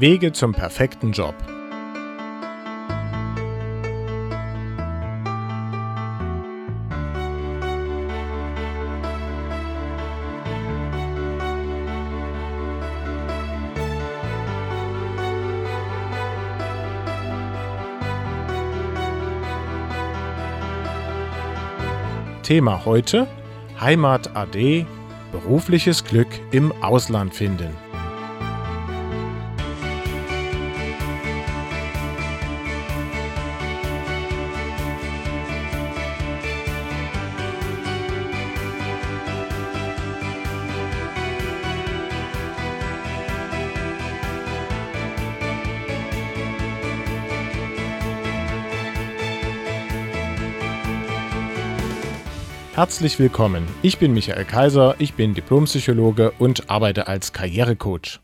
Wege zum perfekten Job. Thema heute Heimat AD, berufliches Glück im Ausland finden. Herzlich willkommen. Ich bin Michael Kaiser, ich bin Diplompsychologe und arbeite als Karrierecoach.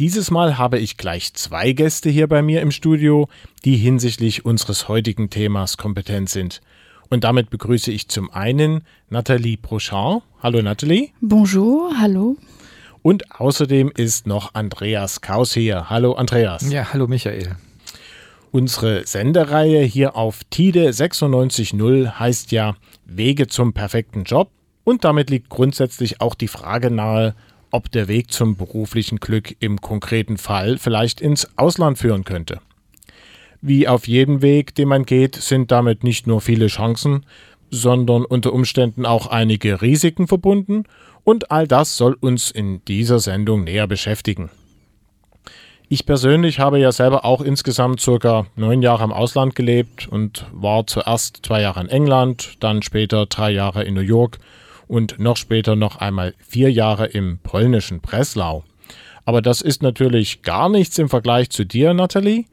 Dieses Mal habe ich gleich zwei Gäste hier bei mir im Studio, die hinsichtlich unseres heutigen Themas kompetent sind. Und damit begrüße ich zum einen Nathalie Brochard. Hallo Nathalie. Bonjour, hallo. Und außerdem ist noch Andreas Kaus hier. Hallo Andreas. Ja, hallo Michael. Unsere Sendereihe hier auf TIDE 96.0 heißt ja Wege zum perfekten Job und damit liegt grundsätzlich auch die Frage nahe, ob der Weg zum beruflichen Glück im konkreten Fall vielleicht ins Ausland führen könnte. Wie auf jedem Weg, den man geht, sind damit nicht nur viele Chancen, sondern unter Umständen auch einige Risiken verbunden und all das soll uns in dieser Sendung näher beschäftigen. Ich persönlich habe ja selber auch insgesamt circa neun Jahre im Ausland gelebt und war zuerst zwei Jahre in England, dann später drei Jahre in New York und noch später noch einmal vier Jahre im polnischen Breslau. Aber das ist natürlich gar nichts im Vergleich zu dir, Natalie.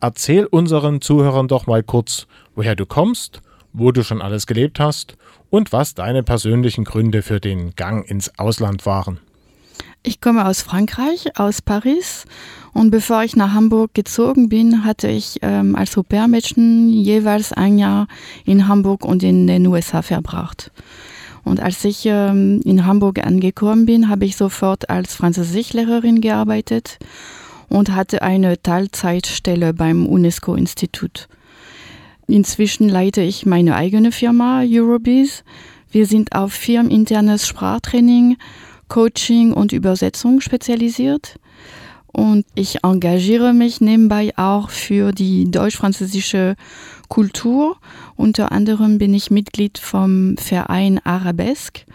Erzähl unseren Zuhörern doch mal kurz, woher du kommst, wo du schon alles gelebt hast und was deine persönlichen Gründe für den Gang ins Ausland waren. Ich komme aus Frankreich, aus Paris. Und bevor ich nach Hamburg gezogen bin, hatte ich ähm, als Au-pair-Mädchen jeweils ein Jahr in Hamburg und in den USA verbracht. Und als ich ähm, in Hamburg angekommen bin, habe ich sofort als Französischlehrerin gearbeitet und hatte eine Teilzeitstelle beim UNESCO-Institut. Inzwischen leite ich meine eigene Firma Eurobees. Wir sind auf firmeninternes Sprachtraining Coaching und Übersetzung spezialisiert. Und ich engagiere mich nebenbei auch für die deutsch-französische Kultur. Unter anderem bin ich Mitglied vom Verein Arabesque.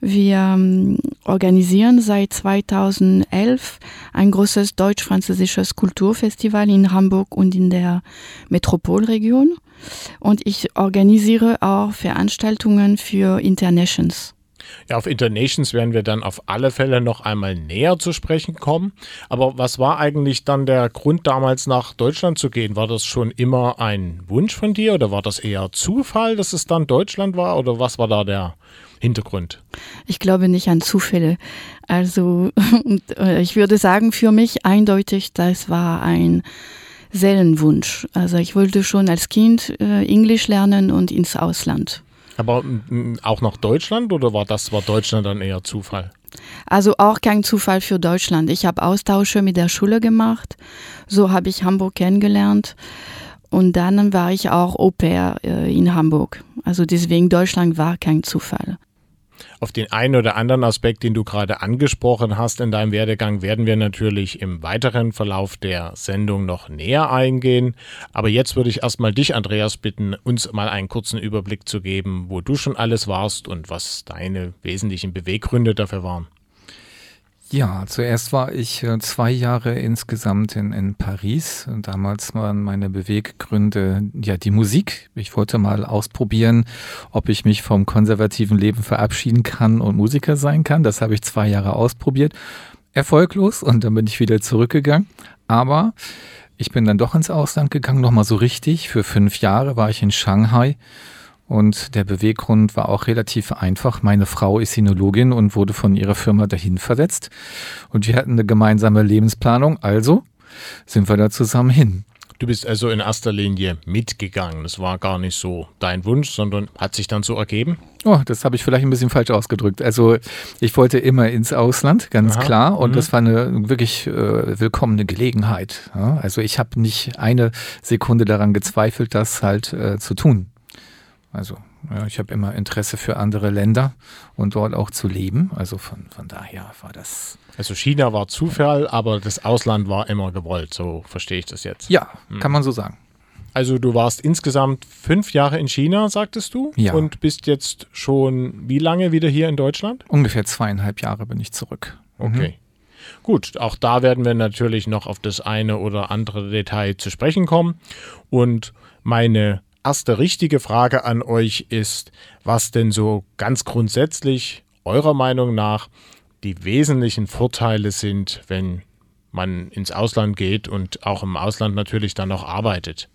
Wir ähm, organisieren seit 2011 ein großes deutsch-französisches Kulturfestival in Hamburg und in der Metropolregion. Und ich organisiere auch Veranstaltungen für Internations. Ja, auf Internations werden wir dann auf alle Fälle noch einmal näher zu sprechen kommen. Aber was war eigentlich dann der Grund, damals nach Deutschland zu gehen? War das schon immer ein Wunsch von dir oder war das eher Zufall, dass es dann Deutschland war? Oder was war da der Hintergrund? Ich glaube nicht an Zufälle. Also äh, ich würde sagen, für mich eindeutig, das war ein Seelenwunsch. Also ich wollte schon als Kind äh, Englisch lernen und ins Ausland. Aber auch nach Deutschland oder war das war Deutschland dann eher Zufall? Also auch kein Zufall für Deutschland. Ich habe Austausche mit der Schule gemacht. So habe ich Hamburg kennengelernt. Und dann war ich auch Au pair äh, in Hamburg. Also deswegen Deutschland war kein Zufall. Auf den einen oder anderen Aspekt, den du gerade angesprochen hast in deinem Werdegang, werden wir natürlich im weiteren Verlauf der Sendung noch näher eingehen. Aber jetzt würde ich erstmal dich, Andreas, bitten, uns mal einen kurzen Überblick zu geben, wo du schon alles warst und was deine wesentlichen Beweggründe dafür waren. Ja, zuerst war ich äh, zwei Jahre insgesamt in, in Paris. Damals waren meine Beweggründe ja die Musik. Ich wollte mal ausprobieren, ob ich mich vom konservativen Leben verabschieden kann und Musiker sein kann. Das habe ich zwei Jahre ausprobiert. Erfolglos und dann bin ich wieder zurückgegangen. Aber ich bin dann doch ins Ausland gegangen, nochmal so richtig. Für fünf Jahre war ich in Shanghai und der Beweggrund war auch relativ einfach. Meine Frau ist Sinologin und wurde von ihrer Firma dahin versetzt. Und wir hatten eine gemeinsame Lebensplanung, also sind wir da zusammen hin. Du bist also in erster Linie mitgegangen. Das war gar nicht so dein Wunsch, sondern hat sich dann so ergeben? Oh, das habe ich vielleicht ein bisschen falsch ausgedrückt. Also ich wollte immer ins Ausland, ganz Aha. klar. Und mhm. das war eine wirklich äh, willkommene Gelegenheit. Ja? Also ich habe nicht eine Sekunde daran gezweifelt, das halt äh, zu tun. Also ja, ich habe immer Interesse für andere Länder und dort auch zu leben. Also von, von daher war das. Also China war Zufall, aber das Ausland war immer gewollt. So verstehe ich das jetzt. Ja, hm. kann man so sagen. Also du warst insgesamt fünf Jahre in China, sagtest du? Ja. Und bist jetzt schon wie lange wieder hier in Deutschland? Ungefähr zweieinhalb Jahre bin ich zurück. Okay. Mhm. Gut, auch da werden wir natürlich noch auf das eine oder andere Detail zu sprechen kommen. Und meine erste richtige Frage an euch ist, was denn so ganz grundsätzlich eurer Meinung nach die wesentlichen Vorteile sind, wenn man ins Ausland geht und auch im Ausland natürlich dann noch arbeitet.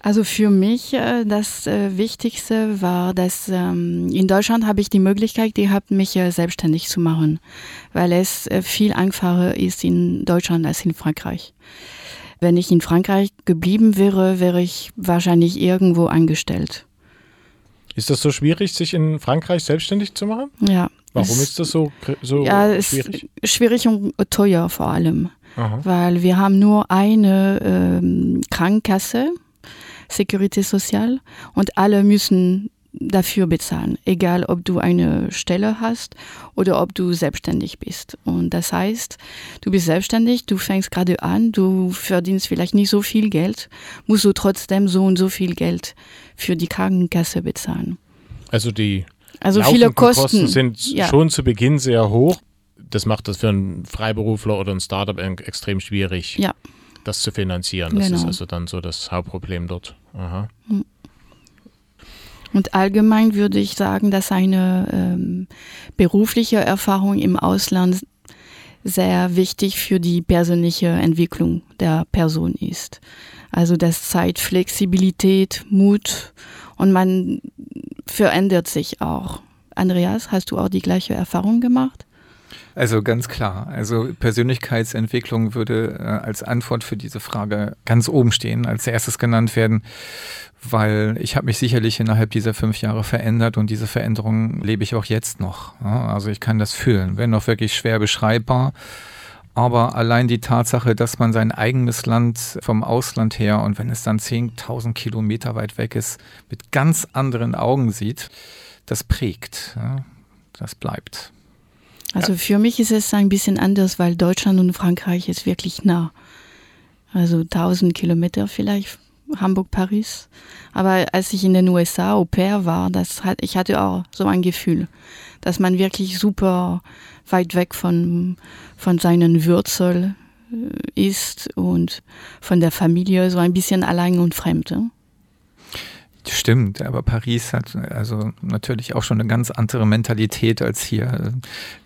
Also für mich äh, das äh, Wichtigste war, dass ähm, in Deutschland habe ich die Möglichkeit gehabt, mich äh, selbstständig zu machen, weil es viel einfacher ist in Deutschland als in Frankreich. Wenn ich in Frankreich geblieben wäre, wäre ich wahrscheinlich irgendwo angestellt. Ist das so schwierig, sich in Frankreich selbstständig zu machen? Ja. Warum es, ist das so, so ja, schwierig? schwierig und teuer vor allem. Aha. Weil wir haben nur eine ähm, Krankenkasse, Securité Sociale, und alle müssen dafür bezahlen, egal ob du eine Stelle hast oder ob du selbstständig bist. Und das heißt, du bist selbstständig, du fängst gerade an, du verdienst vielleicht nicht so viel Geld, musst du trotzdem so und so viel Geld für die Krankenkasse bezahlen. Also die also viele Kosten, Kosten sind ja. schon zu Beginn sehr hoch. Das macht das für einen Freiberufler oder ein Startup extrem schwierig, ja. das zu finanzieren. Das genau. ist also dann so das Hauptproblem dort. Aha. Hm. Und allgemein würde ich sagen, dass eine ähm, berufliche Erfahrung im Ausland sehr wichtig für die persönliche Entwicklung der Person ist. Also das zeigt Flexibilität, Mut und man verändert sich auch. Andreas, hast du auch die gleiche Erfahrung gemacht? Also ganz klar. Also Persönlichkeitsentwicklung würde äh, als Antwort für diese Frage ganz oben stehen, als erstes genannt werden weil ich habe mich sicherlich innerhalb dieser fünf Jahre verändert und diese Veränderung lebe ich auch jetzt noch. Also ich kann das fühlen, wenn noch wirklich schwer beschreibbar. Aber allein die Tatsache, dass man sein eigenes Land vom Ausland her und wenn es dann 10.000 Kilometer weit weg ist, mit ganz anderen Augen sieht, das prägt, das bleibt. Also für mich ist es ein bisschen anders, weil Deutschland und Frankreich ist wirklich nah. Also 1000 Kilometer vielleicht Hamburg, Paris. Aber als ich in den USA Au pair war, das hat, ich hatte auch so ein Gefühl, dass man wirklich super weit weg von, von seinen Wurzeln äh, ist und von der Familie so ein bisschen allein und fremd. Stimmt, aber Paris hat also natürlich auch schon eine ganz andere Mentalität als hier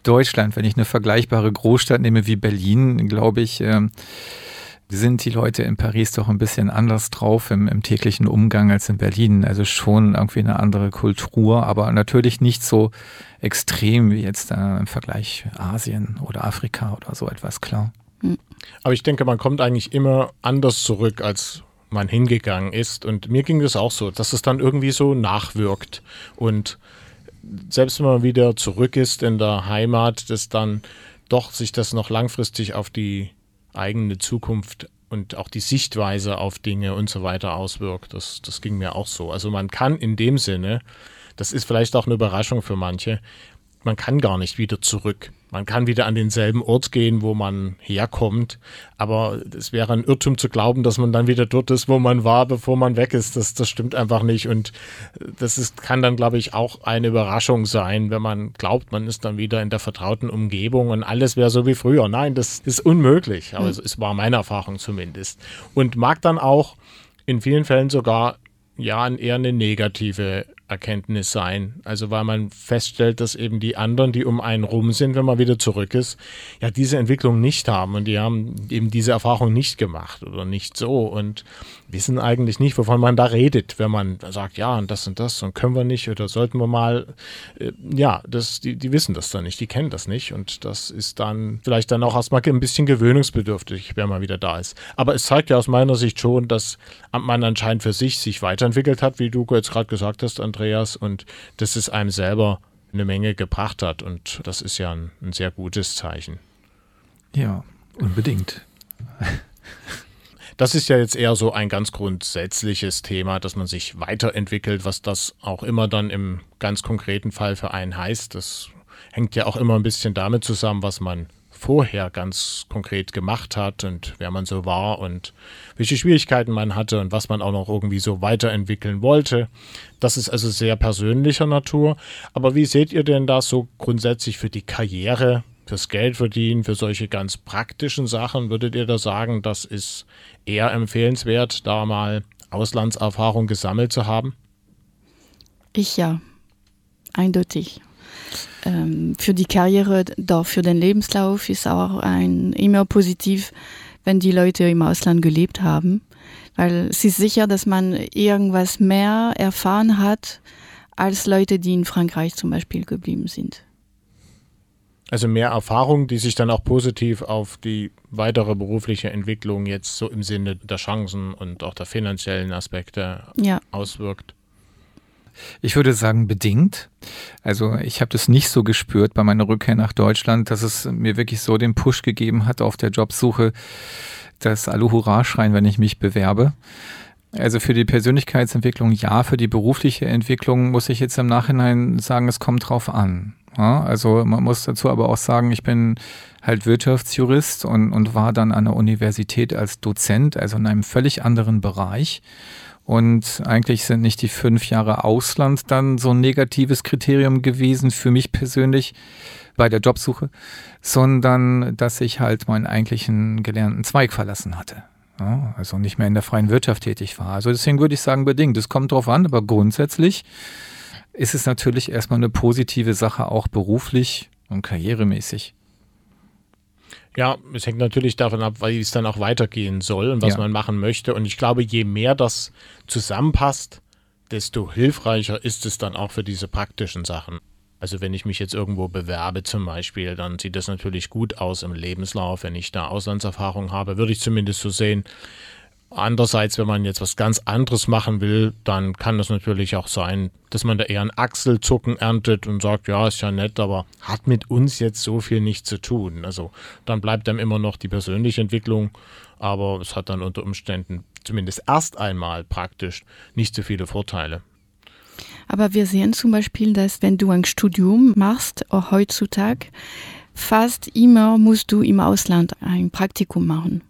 Deutschland. Wenn ich eine vergleichbare Großstadt nehme wie Berlin, glaube ich, ähm, sind die Leute in Paris doch ein bisschen anders drauf im, im, täglichen Umgang als in Berlin. Also schon irgendwie eine andere Kultur, aber natürlich nicht so extrem wie jetzt im Vergleich Asien oder Afrika oder so etwas, klar. Hm. Aber ich denke, man kommt eigentlich immer anders zurück, als man hingegangen ist. Und mir ging das auch so, dass es dann irgendwie so nachwirkt. Und selbst wenn man wieder zurück ist in der Heimat, dass dann doch sich das noch langfristig auf die eigene Zukunft und auch die Sichtweise auf Dinge und so weiter auswirkt. Das, das ging mir auch so. Also man kann in dem Sinne, das ist vielleicht auch eine Überraschung für manche, man kann gar nicht wieder zurück. Man kann wieder an denselben Ort gehen, wo man herkommt, aber es wäre ein Irrtum zu glauben, dass man dann wieder dort ist, wo man war, bevor man weg ist. Das, das stimmt einfach nicht und das ist, kann dann, glaube ich, auch eine Überraschung sein, wenn man glaubt, man ist dann wieder in der vertrauten Umgebung und alles wäre so wie früher. Nein, das ist unmöglich, aber mhm. es war meine Erfahrung zumindest. Und mag dann auch in vielen Fällen sogar ja eher eine negative Erkenntnis sein. Also weil man feststellt, dass eben die anderen, die um einen rum sind, wenn man wieder zurück ist, ja diese Entwicklung nicht haben und die haben eben diese Erfahrung nicht gemacht oder nicht so und wissen eigentlich nicht, wovon man da redet, wenn man sagt, ja und das und das und können wir nicht oder sollten wir mal, äh, ja, das, die, die wissen das dann nicht, die kennen das nicht und das ist dann vielleicht dann auch erstmal ein bisschen gewöhnungsbedürftig, wenn man wieder da ist. Aber es zeigt ja aus meiner Sicht schon, dass man anscheinend für sich sich weiterentwickelt hat, wie du jetzt gerade gesagt hast, Andreas Andreas und dass es einem selber eine Menge gebracht hat. Und das ist ja ein, ein sehr gutes Zeichen. Ja, unbedingt. Das ist ja jetzt eher so ein ganz grundsätzliches Thema, dass man sich weiterentwickelt, was das auch immer dann im ganz konkreten Fall für einen heißt. Das hängt ja auch immer ein bisschen damit zusammen, was man vorher ganz konkret gemacht hat und wer man so war und welche Schwierigkeiten man hatte und was man auch noch irgendwie so weiterentwickeln wollte. Das ist also sehr persönlicher Natur. Aber wie seht ihr denn das so grundsätzlich für die Karriere, fürs Geld verdienen, für solche ganz praktischen Sachen? Würdet ihr da sagen, das ist eher empfehlenswert, da mal Auslandserfahrung gesammelt zu haben? Ich ja, eindeutig ähm, für die Karriere, doch für den Lebenslauf ist auch ein, immer positiv, wenn die Leute im Ausland gelebt haben, weil es ist sicher, dass man irgendwas mehr erfahren hat als Leute, die in Frankreich zum Beispiel geblieben sind. Also mehr Erfahrung, die sich dann auch positiv auf die weitere berufliche Entwicklung jetzt so im Sinne der Chancen und auch der finanziellen Aspekte ja. auswirkt. Ich würde sagen, bedingt. Also ich habe das nicht so gespürt bei meiner Rückkehr nach Deutschland, dass es mir wirklich so den Push gegeben hat auf der Jobsuche, dass alle Hurra schreien, wenn ich mich bewerbe. Also für die Persönlichkeitsentwicklung ja, für die berufliche Entwicklung muss ich jetzt im Nachhinein sagen, es kommt drauf an. Ja, also man muss dazu aber auch sagen, ich bin halt Wirtschaftsjurist und, und war dann an der Universität als Dozent, also in einem völlig anderen Bereich. Und eigentlich sind nicht die fünf Jahre Ausland dann so ein negatives Kriterium gewesen für mich persönlich bei der Jobsuche, sondern dass ich halt meinen eigentlichen gelernten Zweig verlassen hatte. Ja, also nicht mehr in der freien Wirtschaft tätig war. Also deswegen würde ich sagen, bedingt. Es kommt drauf an, aber grundsätzlich ist es natürlich erstmal eine positive Sache, auch beruflich und karrieremäßig. Ja, es hängt natürlich davon ab, wie es dann auch weitergehen soll und was ja. man machen möchte. Und ich glaube, je mehr das zusammenpasst, desto hilfreicher ist es dann auch für diese praktischen Sachen. Also wenn ich mich jetzt irgendwo bewerbe zum Beispiel, dann sieht das natürlich gut aus im Lebenslauf. Wenn ich da Auslandserfahrung habe, würde ich zumindest so sehen, Andererseits, wenn man jetzt was ganz anderes machen will, dann kann das natürlich auch sein, dass man da eher ein Achselzucken erntet und sagt, ja, ist ja nett, aber hat mit uns jetzt so viel nicht zu tun. Also dann bleibt einem immer noch die persönliche Entwicklung, aber es hat dann unter Umständen zumindest erst einmal praktisch nicht so viele Vorteile. Aber wir sehen zum Beispiel, dass wenn du ein Studium machst, auch heutzutage, fast immer musst du im Ausland ein Praktikum machen.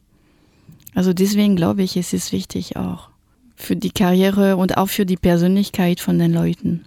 Also deswegen glaube ich, es ist wichtig auch für die Karriere und auch für die Persönlichkeit von den Leuten.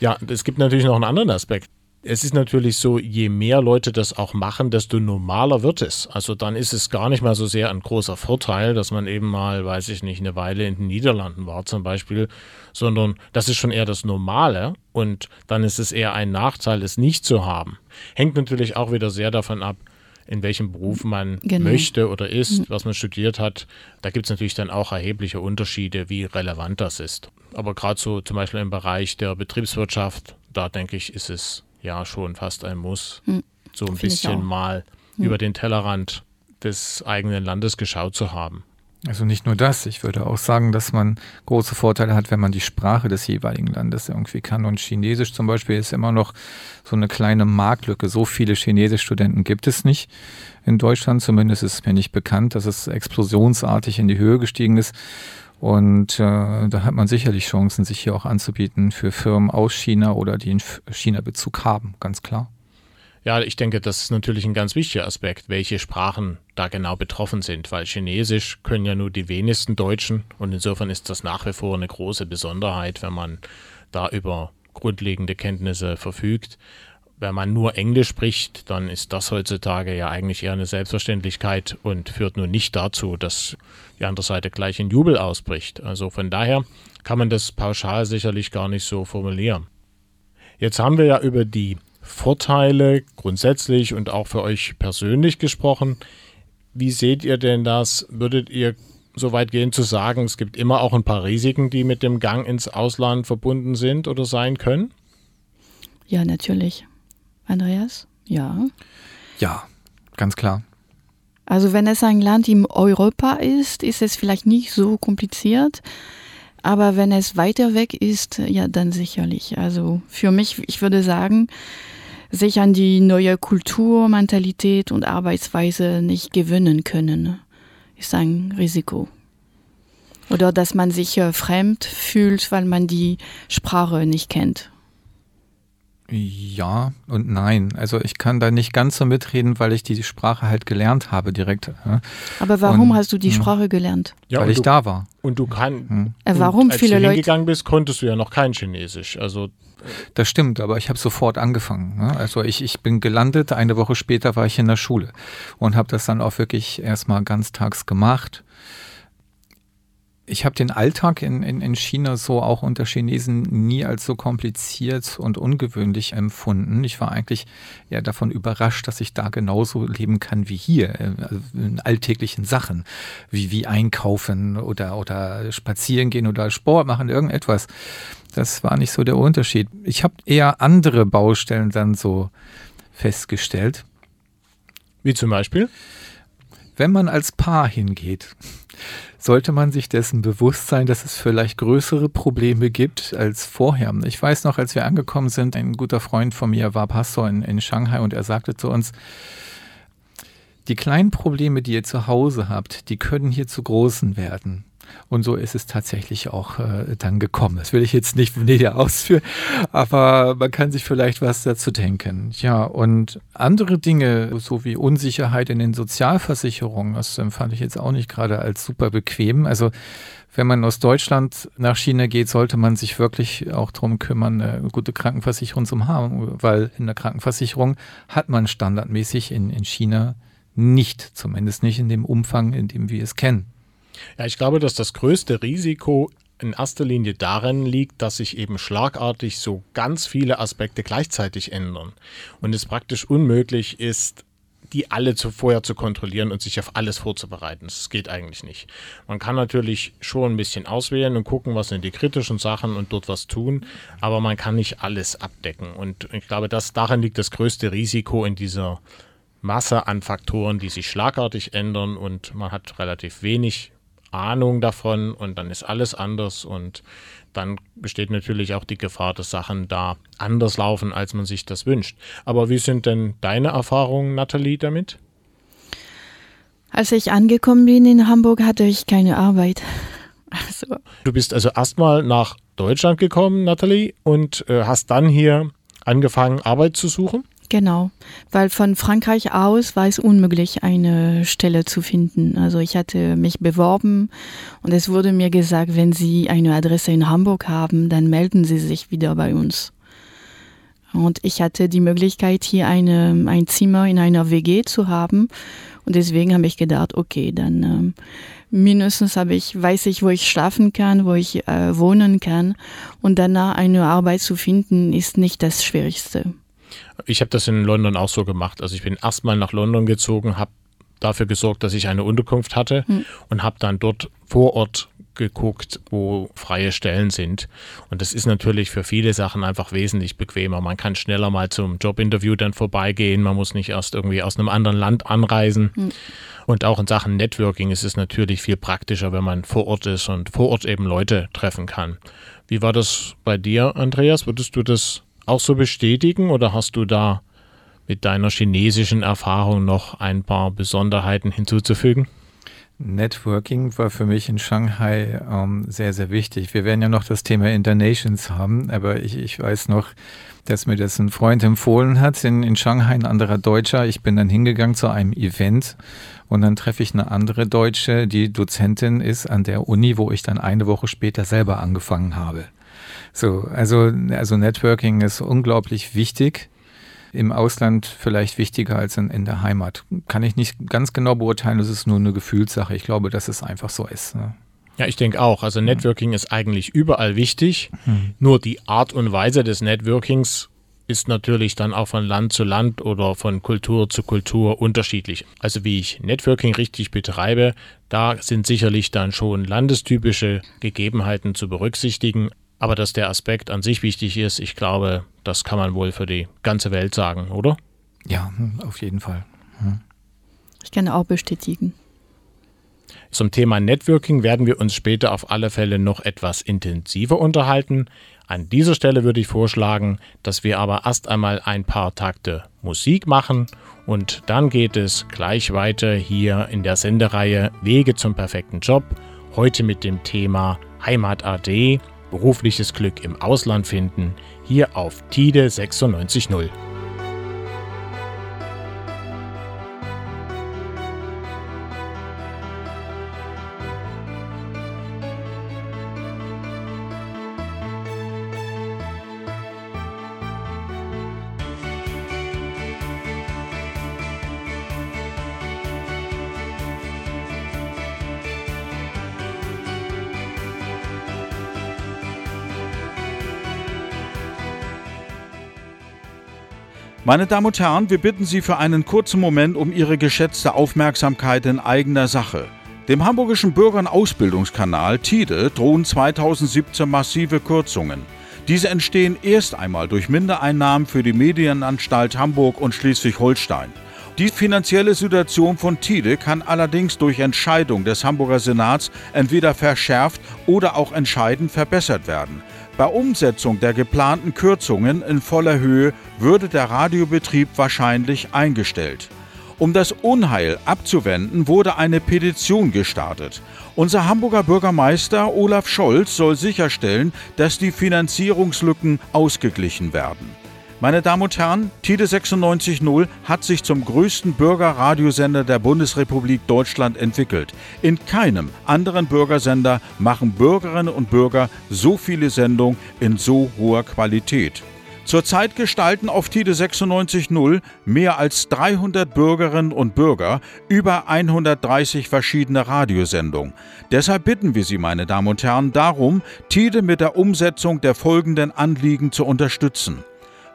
Ja, es gibt natürlich noch einen anderen Aspekt. Es ist natürlich so, je mehr Leute das auch machen, desto normaler wird es. Also dann ist es gar nicht mal so sehr ein großer Vorteil, dass man eben mal, weiß ich nicht, eine Weile in den Niederlanden war zum Beispiel, sondern das ist schon eher das Normale und dann ist es eher ein Nachteil, es nicht zu haben. Hängt natürlich auch wieder sehr davon ab, in welchem Beruf man genau. möchte oder ist, mhm. was man studiert hat. Da gibt es natürlich dann auch erhebliche Unterschiede, wie relevant das ist. Aber gerade so zum Beispiel im Bereich der Betriebswirtschaft, da denke ich, ist es ja schon fast ein Muss, mhm. so ein Find bisschen mal mhm. über den Tellerrand des eigenen Landes geschaut zu haben. Also nicht nur das, ich würde auch sagen, dass man große Vorteile hat, wenn man die Sprache des jeweiligen Landes irgendwie kann. Und Chinesisch zum Beispiel ist immer noch so eine kleine Marktlücke. So viele Chinesischstudenten gibt es nicht in Deutschland. Zumindest ist mir nicht bekannt, dass es explosionsartig in die Höhe gestiegen ist. Und äh, da hat man sicherlich Chancen, sich hier auch anzubieten für Firmen aus China oder die einen China-Bezug haben, ganz klar. Ja, ich denke, das ist natürlich ein ganz wichtiger Aspekt, welche Sprachen da genau betroffen sind, weil Chinesisch können ja nur die wenigsten Deutschen und insofern ist das nach wie vor eine große Besonderheit, wenn man da über grundlegende Kenntnisse verfügt. wenn man nur Englisch spricht, dann ist das heutzutage ja eigentlich eher eine Selbstverständlichkeit und führt nun nicht dazu, dass die andere Seite gleich in Jubel ausbricht. Also von daher kann man das pauschal sicherlich gar nicht so formulieren. Jetzt haben wir ja über die Vorteile grundsätzlich und auch für euch persönlich gesprochen. Wie seht ihr denn das? Würdet ihr so weit gehen zu sagen, es gibt immer auch ein paar Risiken, die mit dem Gang ins Ausland verbunden sind oder sein können? Ja, natürlich. Andreas? Ja. Ja, ganz klar. Also wenn es ein Land in Europa ist, ist es vielleicht nicht so kompliziert. Aber wenn es weiter weg ist, ja, dann sicherlich. Also für mich, ich würde sagen, sich an die neue Kultur, Mentalität und Arbeitsweise nicht gewöhnen können, ist ein Risiko. Oder dass man sich äh, fremd fühlt, weil man die Sprache nicht kennt. Ja und nein. Also ich kann da nicht ganz so mitreden, weil ich die Sprache halt gelernt habe direkt. Aber warum und, hast du die hm. Sprache gelernt? Ja, weil ich du, da war. Und du kannst. Hm. Äh, warum als viele du Leute? gegangen bist, konntest du ja noch kein Chinesisch. Also das stimmt, aber ich habe sofort angefangen. Ne? Also ich, ich bin gelandet, eine Woche später war ich in der Schule und habe das dann auch wirklich erstmal ganztags gemacht ich habe den Alltag in, in, in China so auch unter Chinesen nie als so kompliziert und ungewöhnlich empfunden. Ich war eigentlich eher davon überrascht, dass ich da genauso leben kann wie hier, äh, in alltäglichen Sachen, wie, wie einkaufen oder, oder spazieren gehen oder Sport machen, irgendetwas. Das war nicht so der Unterschied. Ich habe eher andere Baustellen dann so festgestellt. Wie zum Beispiel? Wenn man als Paar hingeht, sollte man sich dessen bewusst sein, dass es vielleicht größere Probleme gibt als vorher. Ich weiß noch, als wir angekommen sind, ein guter Freund von mir war Pastor in, in Shanghai und er sagte zu uns, die kleinen Probleme, die ihr zu Hause habt, die können hier zu großen werden. Und so ist es tatsächlich auch äh, dann gekommen. Das will ich jetzt nicht näher ausführen, aber man kann sich vielleicht was dazu denken. Ja, und andere Dinge, so wie Unsicherheit in den Sozialversicherungen, das empfand ich jetzt auch nicht gerade als super bequem. Also wenn man aus Deutschland nach China geht, sollte man sich wirklich auch darum kümmern, eine gute Krankenversicherung zu haben, weil in der Krankenversicherung hat man standardmäßig in, in China nicht, zumindest nicht in dem Umfang, in dem wir es kennen. Ja, ich glaube, dass das größte Risiko in erster Linie darin liegt, dass sich eben schlagartig so ganz viele Aspekte gleichzeitig ändern und es praktisch unmöglich ist, die alle zu, vorher zu kontrollieren und sich auf alles vorzubereiten. Das geht eigentlich nicht. Man kann natürlich schon ein bisschen auswählen und gucken, was sind die kritischen Sachen und dort was tun, aber man kann nicht alles abdecken. Und ich glaube, dass darin liegt das größte Risiko in dieser Masse an Faktoren, die sich schlagartig ändern und man hat relativ wenig Ahnung davon und dann ist alles anders und dann besteht natürlich auch die Gefahr, dass Sachen da anders laufen, als man sich das wünscht. Aber wie sind denn deine Erfahrungen, Nathalie, damit? Als ich angekommen bin in Hamburg, hatte ich keine Arbeit. Also. Du bist also erstmal nach Deutschland gekommen, Nathalie, und äh, hast dann hier angefangen, Arbeit zu suchen? Genau, weil von Frankreich aus war es unmöglich, eine Stelle zu finden. Also ich hatte mich beworben und es wurde mir gesagt, wenn Sie eine Adresse in Hamburg haben, dann melden Sie sich wieder bei uns. Und ich hatte die Möglichkeit, hier eine, ein Zimmer in einer WG zu haben. Und deswegen habe ich gedacht, okay, dann ähm, mindestens habe ich, weiß ich, wo ich schlafen kann, wo ich äh, wohnen kann. Und danach eine Arbeit zu finden, ist nicht das Schwierigste. Ich habe das in London auch so gemacht. Also ich bin erstmal nach London gezogen, habe dafür gesorgt, dass ich eine Unterkunft hatte mhm. und habe dann dort vor Ort geguckt, wo freie Stellen sind. Und das ist natürlich für viele Sachen einfach wesentlich bequemer. Man kann schneller mal zum Jobinterview dann vorbeigehen. Man muss nicht erst irgendwie aus einem anderen Land anreisen. Mhm. Und auch in Sachen Networking ist es natürlich viel praktischer, wenn man vor Ort ist und vor Ort eben Leute treffen kann. Wie war das bei dir, Andreas? Würdest du das auch so bestätigen oder hast du da mit deiner chinesischen Erfahrung noch ein paar Besonderheiten hinzuzufügen? Networking war für mich in Shanghai ähm, sehr, sehr wichtig. Wir werden ja noch das Thema Internations haben, aber ich, ich weiß noch, dass mir das ein Freund empfohlen hat in, in Shanghai, ein anderer Deutscher. Ich bin dann hingegangen zu einem Event und dann treffe ich eine andere Deutsche, die Dozentin ist an der Uni, wo ich dann eine Woche später selber angefangen habe. So, also, also Networking ist unglaublich wichtig. im Ausland vielleicht wichtiger als in, in der Heimat. Kann ich nicht ganz genau beurteilen, das ist nur eine Gefühlssache. Ich glaube, dass es einfach so ist. Ne? Ja, ich denke auch. Also Networking ist eigentlich überall wichtig. Mhm. Nur die Art und Weise des Networkings ist natürlich dann auch von Land zu Land oder von Kultur zu Kultur unterschiedlich. Also wie ich Networking richtig betreibe, da sind sicherlich dann schon landestypische Gegebenheiten zu berücksichtigen. Aber dass der Aspekt an sich wichtig ist, ich glaube, das kann man wohl für die ganze Welt sagen, oder? Ja, auf jeden Fall. Hm. Ich kann auch bestätigen. Zum Thema Networking werden wir uns später auf alle Fälle noch etwas intensiver unterhalten. An dieser Stelle würde ich vorschlagen, dass wir aber erst einmal ein paar Takte Musik machen und dann geht es gleich weiter hier in der Sendereihe Wege zum perfekten Job. Heute mit dem Thema Heimat AD, berufliches Glück im Ausland finden, hier auf TIDE 96.0. Meine Damen und Herren, wir bitten Sie für einen kurzen Moment um Ihre geschätzte Aufmerksamkeit in eigener Sache. Dem hamburgischen Bürgern-Ausbildungskanal TIDE drohen 2017 massive Kürzungen. Diese entstehen erst einmal durch Mindereinnahmen für die Medienanstalt Hamburg und Schleswig-Holstein. Die finanzielle Situation von TIDE kann allerdings durch Entscheidung des Hamburger Senats entweder verschärft oder auch entscheidend verbessert werden. Bei Umsetzung der geplanten Kürzungen in voller Höhe würde der Radiobetrieb wahrscheinlich eingestellt. Um das Unheil abzuwenden, wurde eine Petition gestartet. Unser Hamburger Bürgermeister Olaf Scholz soll sicherstellen, dass die Finanzierungslücken ausgeglichen werden. Meine Damen und Herren, Tide 96.0 hat sich zum größten Bürgerradiosender der Bundesrepublik Deutschland entwickelt. In keinem anderen Bürgersender machen Bürgerinnen und Bürger so viele Sendungen in so hoher Qualität. Zurzeit gestalten auf Tide 96.0 mehr als 300 Bürgerinnen und Bürger über 130 verschiedene Radiosendungen. Deshalb bitten wir Sie, meine Damen und Herren, darum, Tide mit der Umsetzung der folgenden Anliegen zu unterstützen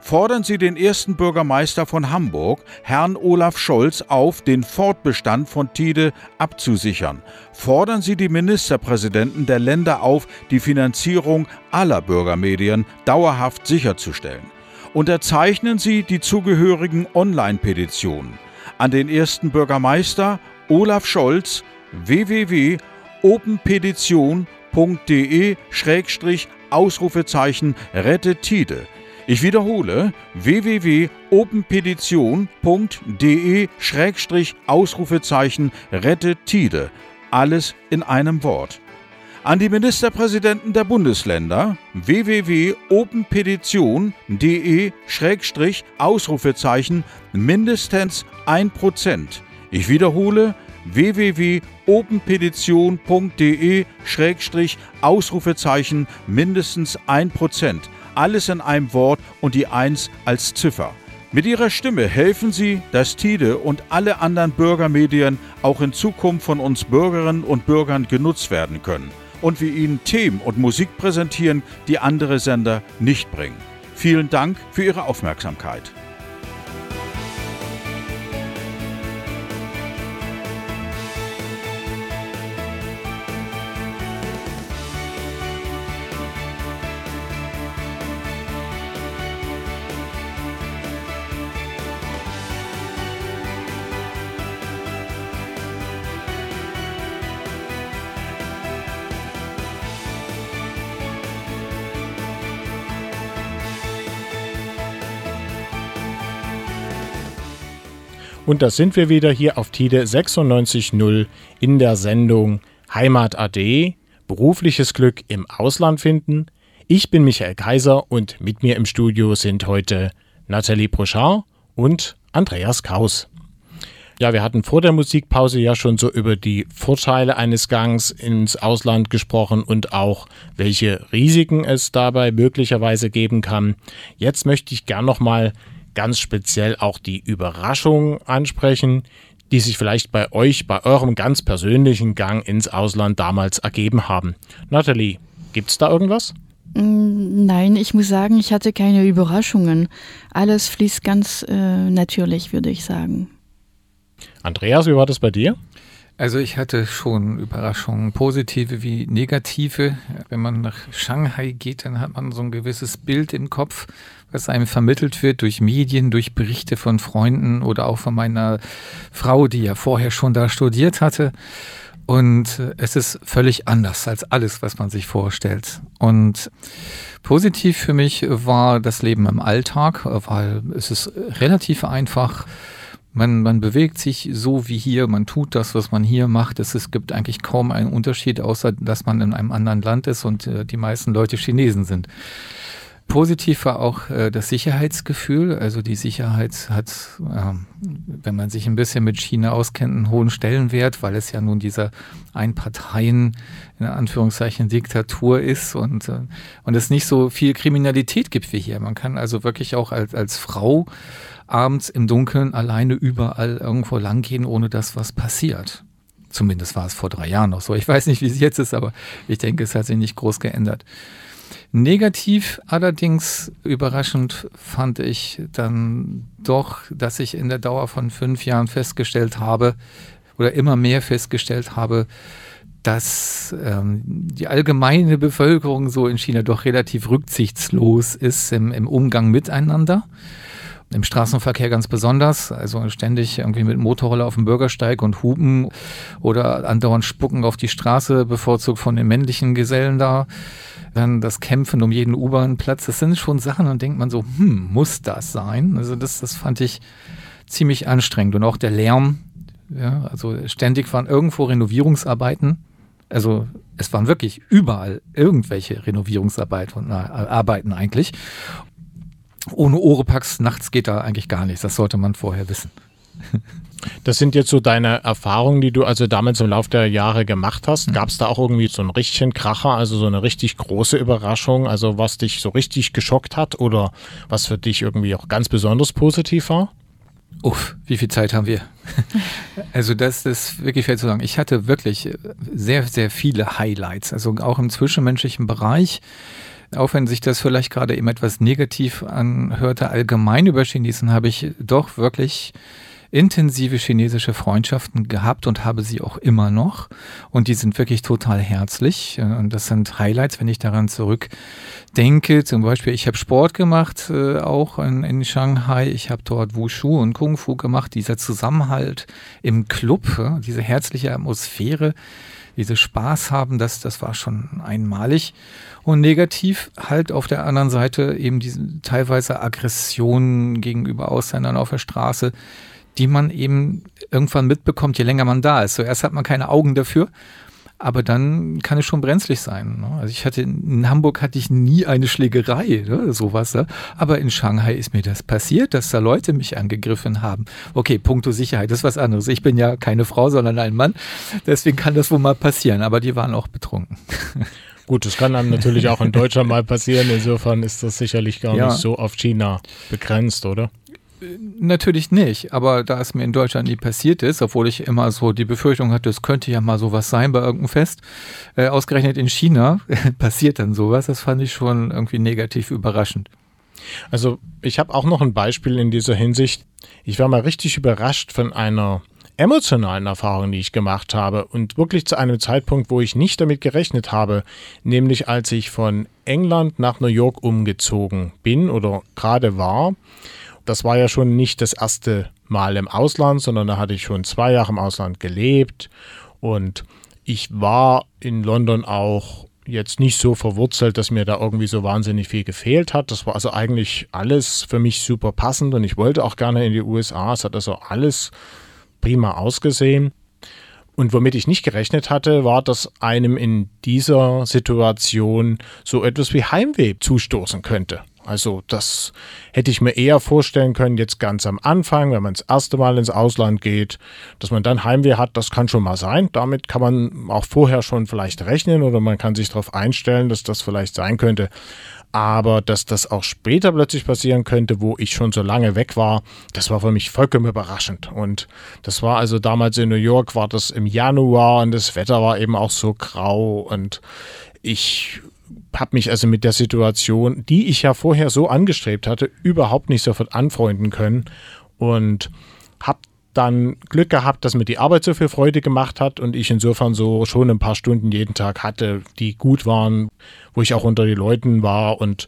fordern Sie den ersten Bürgermeister von Hamburg, Herrn Olaf Scholz, auf, den Fortbestand von Tide abzusichern. Fordern Sie die Ministerpräsidenten der Länder auf, die Finanzierung aller Bürgermedien dauerhaft sicherzustellen. Unterzeichnen Sie die zugehörigen Online-Petitionen an den ersten Bürgermeister Olaf Scholz www.openpetition.de-Ausrufezeichen Rettet Tide ich wiederhole www.openpetition.de-Ausrufezeichen Rette Tide. Alles in einem Wort. An die Ministerpräsidenten der Bundesländer www.openpetition.de-Ausrufezeichen mindestens 1%. Ich wiederhole www.openpetition.de-Ausrufezeichen mindestens 1% alles in einem Wort und die Eins als Ziffer. Mit ihrer Stimme helfen sie, dass Tide und alle anderen Bürgermedien auch in Zukunft von uns Bürgerinnen und Bürgern genutzt werden können und wir ihnen Themen und Musik präsentieren, die andere Sender nicht bringen. Vielen Dank für Ihre Aufmerksamkeit. Und da sind wir wieder hier auf TIDE 96.0 in der Sendung Heimat AD, berufliches Glück im Ausland finden. Ich bin Michael Kaiser und mit mir im Studio sind heute Nathalie Brochard und Andreas Kaus. Ja, wir hatten vor der Musikpause ja schon so über die Vorteile eines Gangs ins Ausland gesprochen und auch welche Risiken es dabei möglicherweise geben kann. Jetzt möchte ich gern noch mal ganz speziell auch die Überraschung ansprechen, die sich vielleicht bei euch, bei eurem ganz persönlichen Gang ins Ausland damals ergeben haben. Nathalie, gibt es da irgendwas? Mm, nein, ich muss sagen, ich hatte keine Überraschungen. Alles fließt ganz äh, natürlich, würde ich sagen. Andreas, wie war das bei dir? Also ich hatte schon Überraschungen, positive wie negative. Wenn man nach Shanghai geht, dann hat man so ein gewisses Bild im Kopf, was einem vermittelt wird durch Medien, durch Berichte von Freunden oder auch von meiner Frau, die ja vorher schon da studiert hatte. Und äh, es ist völlig anders als alles, was man sich vorstellt. Und positiv für mich war das Leben im Alltag, weil es ist relativ einfach man, man bewegt sich so wie hier, man tut das, was man hier macht. Es, es gibt eigentlich kaum einen Unterschied, außer dass man in einem anderen Land ist und äh, die meisten Leute Chinesen sind. Positiv war auch äh, das Sicherheitsgefühl. Also die Sicherheit hat, äh, wenn man sich ein bisschen mit China auskennt, einen hohen Stellenwert, weil es ja nun dieser Einparteien, in Anführungszeichen, Diktatur ist und, äh, und es nicht so viel Kriminalität gibt wie hier. Man kann also wirklich auch als, als Frau abends im Dunkeln alleine überall irgendwo langgehen, ohne dass was passiert. Zumindest war es vor drei Jahren noch so. Ich weiß nicht, wie es jetzt ist, aber ich denke, es hat sich nicht groß geändert. Negativ allerdings überraschend fand ich dann doch, dass ich in der Dauer von fünf Jahren festgestellt habe oder immer mehr festgestellt habe, dass ähm, die allgemeine Bevölkerung so in China doch relativ rücksichtslos ist im, im Umgang miteinander. Im Straßenverkehr ganz besonders, also ständig irgendwie mit Motorroller auf dem Bürgersteig und hupen oder andauernd spucken auf die Straße, bevorzugt von den männlichen Gesellen da. Dann das Kämpfen um jeden U-Bahn-Platz, das sind schon Sachen, und denkt man so, hm, muss das sein? Also das, das fand ich ziemlich anstrengend. Und auch der Lärm, ja, also ständig waren irgendwo Renovierungsarbeiten. Also es waren wirklich überall irgendwelche Renovierungsarbeiten Arbeiten eigentlich. Ohne Oropax nachts geht da eigentlich gar nichts. Das sollte man vorher wissen. Das sind jetzt so deine Erfahrungen, die du also damals im Laufe der Jahre gemacht hast. Mhm. Gab es da auch irgendwie so einen richtigen Kracher, also so eine richtig große Überraschung, also was dich so richtig geschockt hat oder was für dich irgendwie auch ganz besonders positiv war? Uff, wie viel Zeit haben wir? also das ist wirklich fair zu sagen. Ich hatte wirklich sehr, sehr viele Highlights, also auch im zwischenmenschlichen Bereich auch wenn sich das vielleicht gerade eben etwas negativ anhörte, allgemein über Chinesen habe ich doch wirklich intensive chinesische Freundschaften gehabt und habe sie auch immer noch. Und die sind wirklich total herzlich. Und das sind Highlights, wenn ich daran zurückdenke. Zum Beispiel, ich habe Sport gemacht, äh, auch in, in Shanghai. Ich habe dort Wushu und Kung Fu gemacht. Dieser Zusammenhalt im Club, äh, diese herzliche Atmosphäre, dieses Spaß haben, das, das war schon einmalig. Und negativ halt auf der anderen Seite eben diese teilweise Aggressionen gegenüber Ausländern auf der Straße, die man eben irgendwann mitbekommt, je länger man da ist. Zuerst hat man keine Augen dafür, aber dann kann es schon brenzlig sein. Ne? Also ich hatte in Hamburg hatte ich nie eine Schlägerei, ne? sowas. Ne? Aber in Shanghai ist mir das passiert, dass da Leute mich angegriffen haben. Okay, puncto Sicherheit, das ist was anderes. Ich bin ja keine Frau, sondern ein Mann. Deswegen kann das wohl mal passieren. Aber die waren auch betrunken. Gut, das kann einem natürlich auch in Deutschland mal passieren. Insofern ist das sicherlich gar ja. nicht so auf China begrenzt, oder? Natürlich nicht, aber da es mir in Deutschland nie passiert ist, obwohl ich immer so die Befürchtung hatte, es könnte ja mal sowas sein bei irgendeinem Fest, äh, ausgerechnet in China passiert dann sowas, das fand ich schon irgendwie negativ überraschend. Also ich habe auch noch ein Beispiel in dieser Hinsicht. Ich war mal richtig überrascht von einer emotionalen Erfahrungen, die ich gemacht habe und wirklich zu einem Zeitpunkt, wo ich nicht damit gerechnet habe, nämlich als ich von England nach New York umgezogen bin oder gerade war. Das war ja schon nicht das erste Mal im Ausland, sondern da hatte ich schon zwei Jahre im Ausland gelebt und ich war in London auch jetzt nicht so verwurzelt, dass mir da irgendwie so wahnsinnig viel gefehlt hat. Das war also eigentlich alles für mich super passend und ich wollte auch gerne in die USA. Es hat also alles prima ausgesehen. Und womit ich nicht gerechnet hatte, war, dass einem in dieser Situation so etwas wie Heimweh zustoßen könnte. Also das hätte ich mir eher vorstellen können, jetzt ganz am Anfang, wenn man das erste Mal ins Ausland geht, dass man dann Heimweh hat, das kann schon mal sein. Damit kann man auch vorher schon vielleicht rechnen oder man kann sich darauf einstellen, dass das vielleicht sein könnte. Aber dass das auch später plötzlich passieren könnte, wo ich schon so lange weg war, das war für mich vollkommen überraschend. Und das war also damals in New York, war das im Januar und das Wetter war eben auch so grau. Und ich habe mich also mit der Situation, die ich ja vorher so angestrebt hatte, überhaupt nicht sofort anfreunden können und habe dann Glück gehabt, dass mir die Arbeit so viel Freude gemacht hat und ich insofern so schon ein paar Stunden jeden Tag hatte, die gut waren, wo ich auch unter den Leuten war und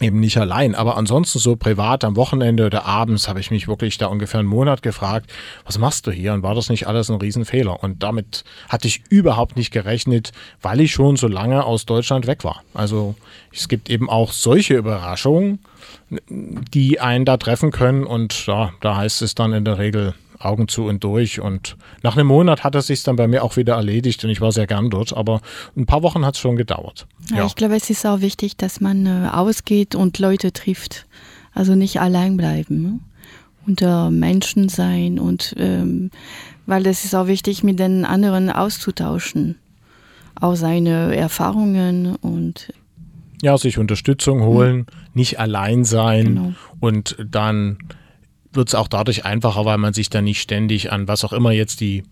eben nicht allein. Aber ansonsten so privat am Wochenende oder abends habe ich mich wirklich da ungefähr einen Monat gefragt, was machst du hier? Und war das nicht alles ein Riesenfehler? Und damit hatte ich überhaupt nicht gerechnet, weil ich schon so lange aus Deutschland weg war. Also es gibt eben auch solche Überraschungen, die einen da treffen können. Und ja, da heißt es dann in der Regel, Augen zu und durch. Und nach einem Monat hat es sich dann bei mir auch wieder erledigt und ich war sehr gern dort. Aber ein paar Wochen hat es schon gedauert. Ja, ja, ich glaube, es ist auch wichtig, dass man äh, ausgeht und Leute trifft. Also nicht allein bleiben. Ne? Unter Menschen sein und ähm, weil es ist auch wichtig, mit den anderen auszutauschen. Auch seine Erfahrungen und ja, sich Unterstützung holen, mhm. nicht allein sein genau. und dann wird es auch dadurch einfacher, weil man sich dann nicht ständig an was auch immer jetzt die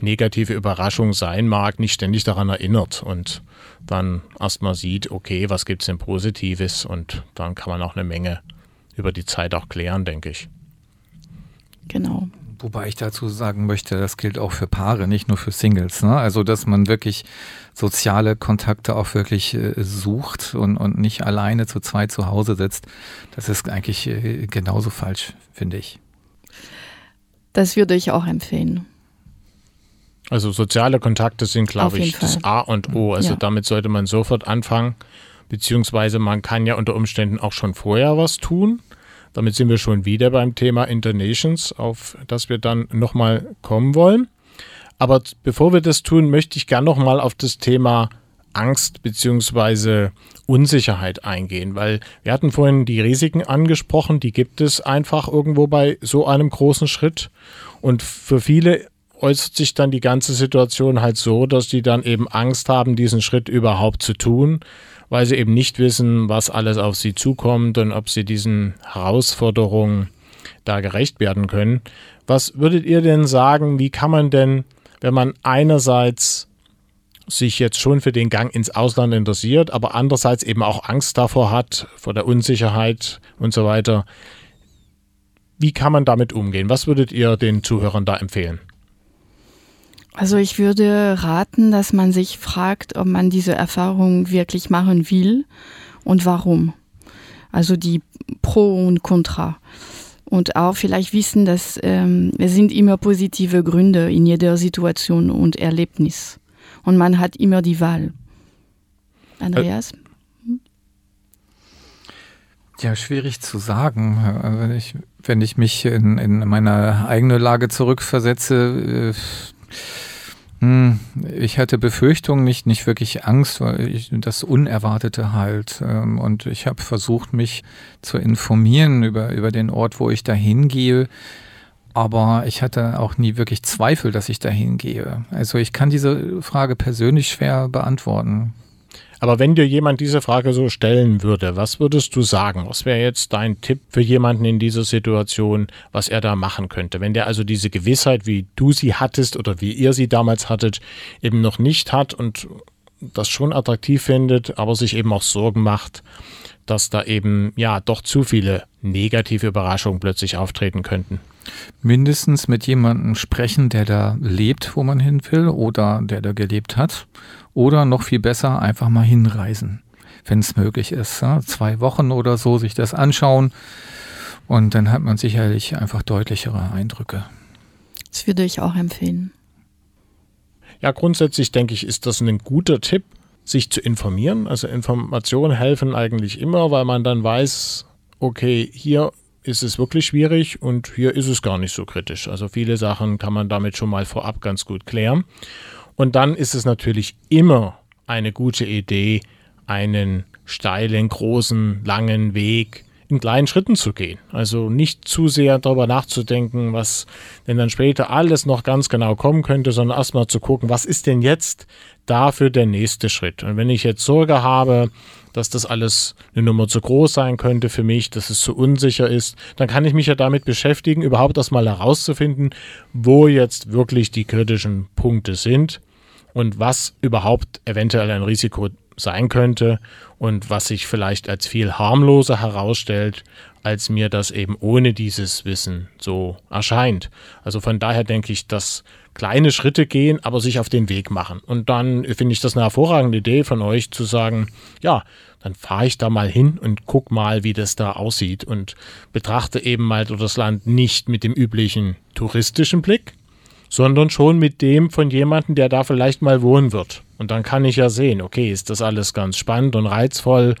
negative Überraschung sein mag, nicht ständig daran erinnert und dann erstmal sieht, okay, was gibt es denn Positives und dann kann man auch eine Menge über die Zeit auch klären, denke ich. Genau. Wobei ich dazu sagen möchte, das gilt auch für Paare, nicht nur für Singles. Ne? Also, dass man wirklich soziale Kontakte auch wirklich äh, sucht und, und nicht alleine zu zweit zu Hause sitzt, das ist eigentlich äh, genauso falsch, finde ich. Das würde ich auch empfehlen. Also soziale Kontakte sind, glaube ich, Fall. das A und O. Also ja. damit sollte man sofort anfangen. Beziehungsweise man kann ja unter Umständen auch schon vorher was tun. Damit sind wir schon wieder beim Thema Internations, auf das wir dann nochmal kommen wollen. Aber bevor wir das tun, möchte ich gerne nochmal auf das Thema Angst bzw. Unsicherheit eingehen, weil wir hatten vorhin die Risiken angesprochen, die gibt es einfach irgendwo bei so einem großen Schritt. Und für viele äußert sich dann die ganze Situation halt so, dass die dann eben Angst haben, diesen Schritt überhaupt zu tun, weil sie eben nicht wissen, was alles auf sie zukommt und ob sie diesen Herausforderungen da gerecht werden können. Was würdet ihr denn sagen, wie kann man denn, wenn man einerseits sich jetzt schon für den Gang ins Ausland interessiert, aber andererseits eben auch Angst davor hat, vor der Unsicherheit und so weiter, wie kann man damit umgehen? Was würdet ihr den Zuhörern da empfehlen? Also ich würde raten, dass man sich fragt, ob man diese Erfahrung wirklich machen will und warum. Also die Pro und Contra. Und auch vielleicht wissen, dass ähm, es sind immer positive Gründe in jeder Situation und Erlebnis. Und man hat immer die Wahl. Andreas? Ja, schwierig zu sagen. Wenn ich, wenn ich mich in, in meine eigene Lage zurückversetze, äh, hm, ich hatte Befürchtungen, nicht, nicht wirklich Angst, weil ich das Unerwartete halt. Ähm, und ich habe versucht, mich zu informieren über, über den Ort, wo ich da hingehe. Aber ich hatte auch nie wirklich Zweifel, dass ich da hingehe. Also ich kann diese Frage persönlich schwer beantworten. Aber wenn dir jemand diese Frage so stellen würde, was würdest du sagen? Was wäre jetzt dein Tipp für jemanden in dieser Situation, was er da machen könnte? Wenn der also diese Gewissheit, wie du sie hattest oder wie ihr sie damals hattet, eben noch nicht hat und das schon attraktiv findet, aber sich eben auch Sorgen macht, dass da eben ja doch zu viele negative Überraschungen plötzlich auftreten könnten. Mindestens mit jemandem sprechen, der da lebt, wo man hin will oder der da gelebt hat oder noch viel besser, einfach mal hinreisen, wenn es möglich ist. Ja? Zwei Wochen oder so sich das anschauen. Und dann hat man sicherlich einfach deutlichere Eindrücke. Das würde ich auch empfehlen. Ja, grundsätzlich denke ich, ist das ein guter Tipp, sich zu informieren. Also Informationen helfen eigentlich immer, weil man dann weiß, okay, hier ist es wirklich schwierig und hier ist es gar nicht so kritisch. Also viele Sachen kann man damit schon mal vorab ganz gut klären. Und dann ist es natürlich immer eine gute Idee, einen steilen, großen, langen Weg in kleinen Schritten zu gehen. Also nicht zu sehr darüber nachzudenken, was denn dann später alles noch ganz genau kommen könnte, sondern erstmal zu gucken, was ist denn jetzt dafür der nächste Schritt. Und wenn ich jetzt Sorge habe, dass das alles eine Nummer zu groß sein könnte für mich, dass es zu unsicher ist, dann kann ich mich ja damit beschäftigen, überhaupt erstmal herauszufinden, wo jetzt wirklich die kritischen Punkte sind und was überhaupt eventuell ein Risiko sein könnte und was sich vielleicht als viel harmloser herausstellt, als mir das eben ohne dieses Wissen so erscheint. Also von daher denke ich, dass kleine Schritte gehen, aber sich auf den Weg machen. Und dann finde ich das eine hervorragende Idee von euch zu sagen, ja, dann fahre ich da mal hin und guck mal, wie das da aussieht und betrachte eben mal das Land nicht mit dem üblichen touristischen Blick, sondern schon mit dem von jemandem, der da vielleicht mal wohnen wird. Und dann kann ich ja sehen, okay, ist das alles ganz spannend und reizvoll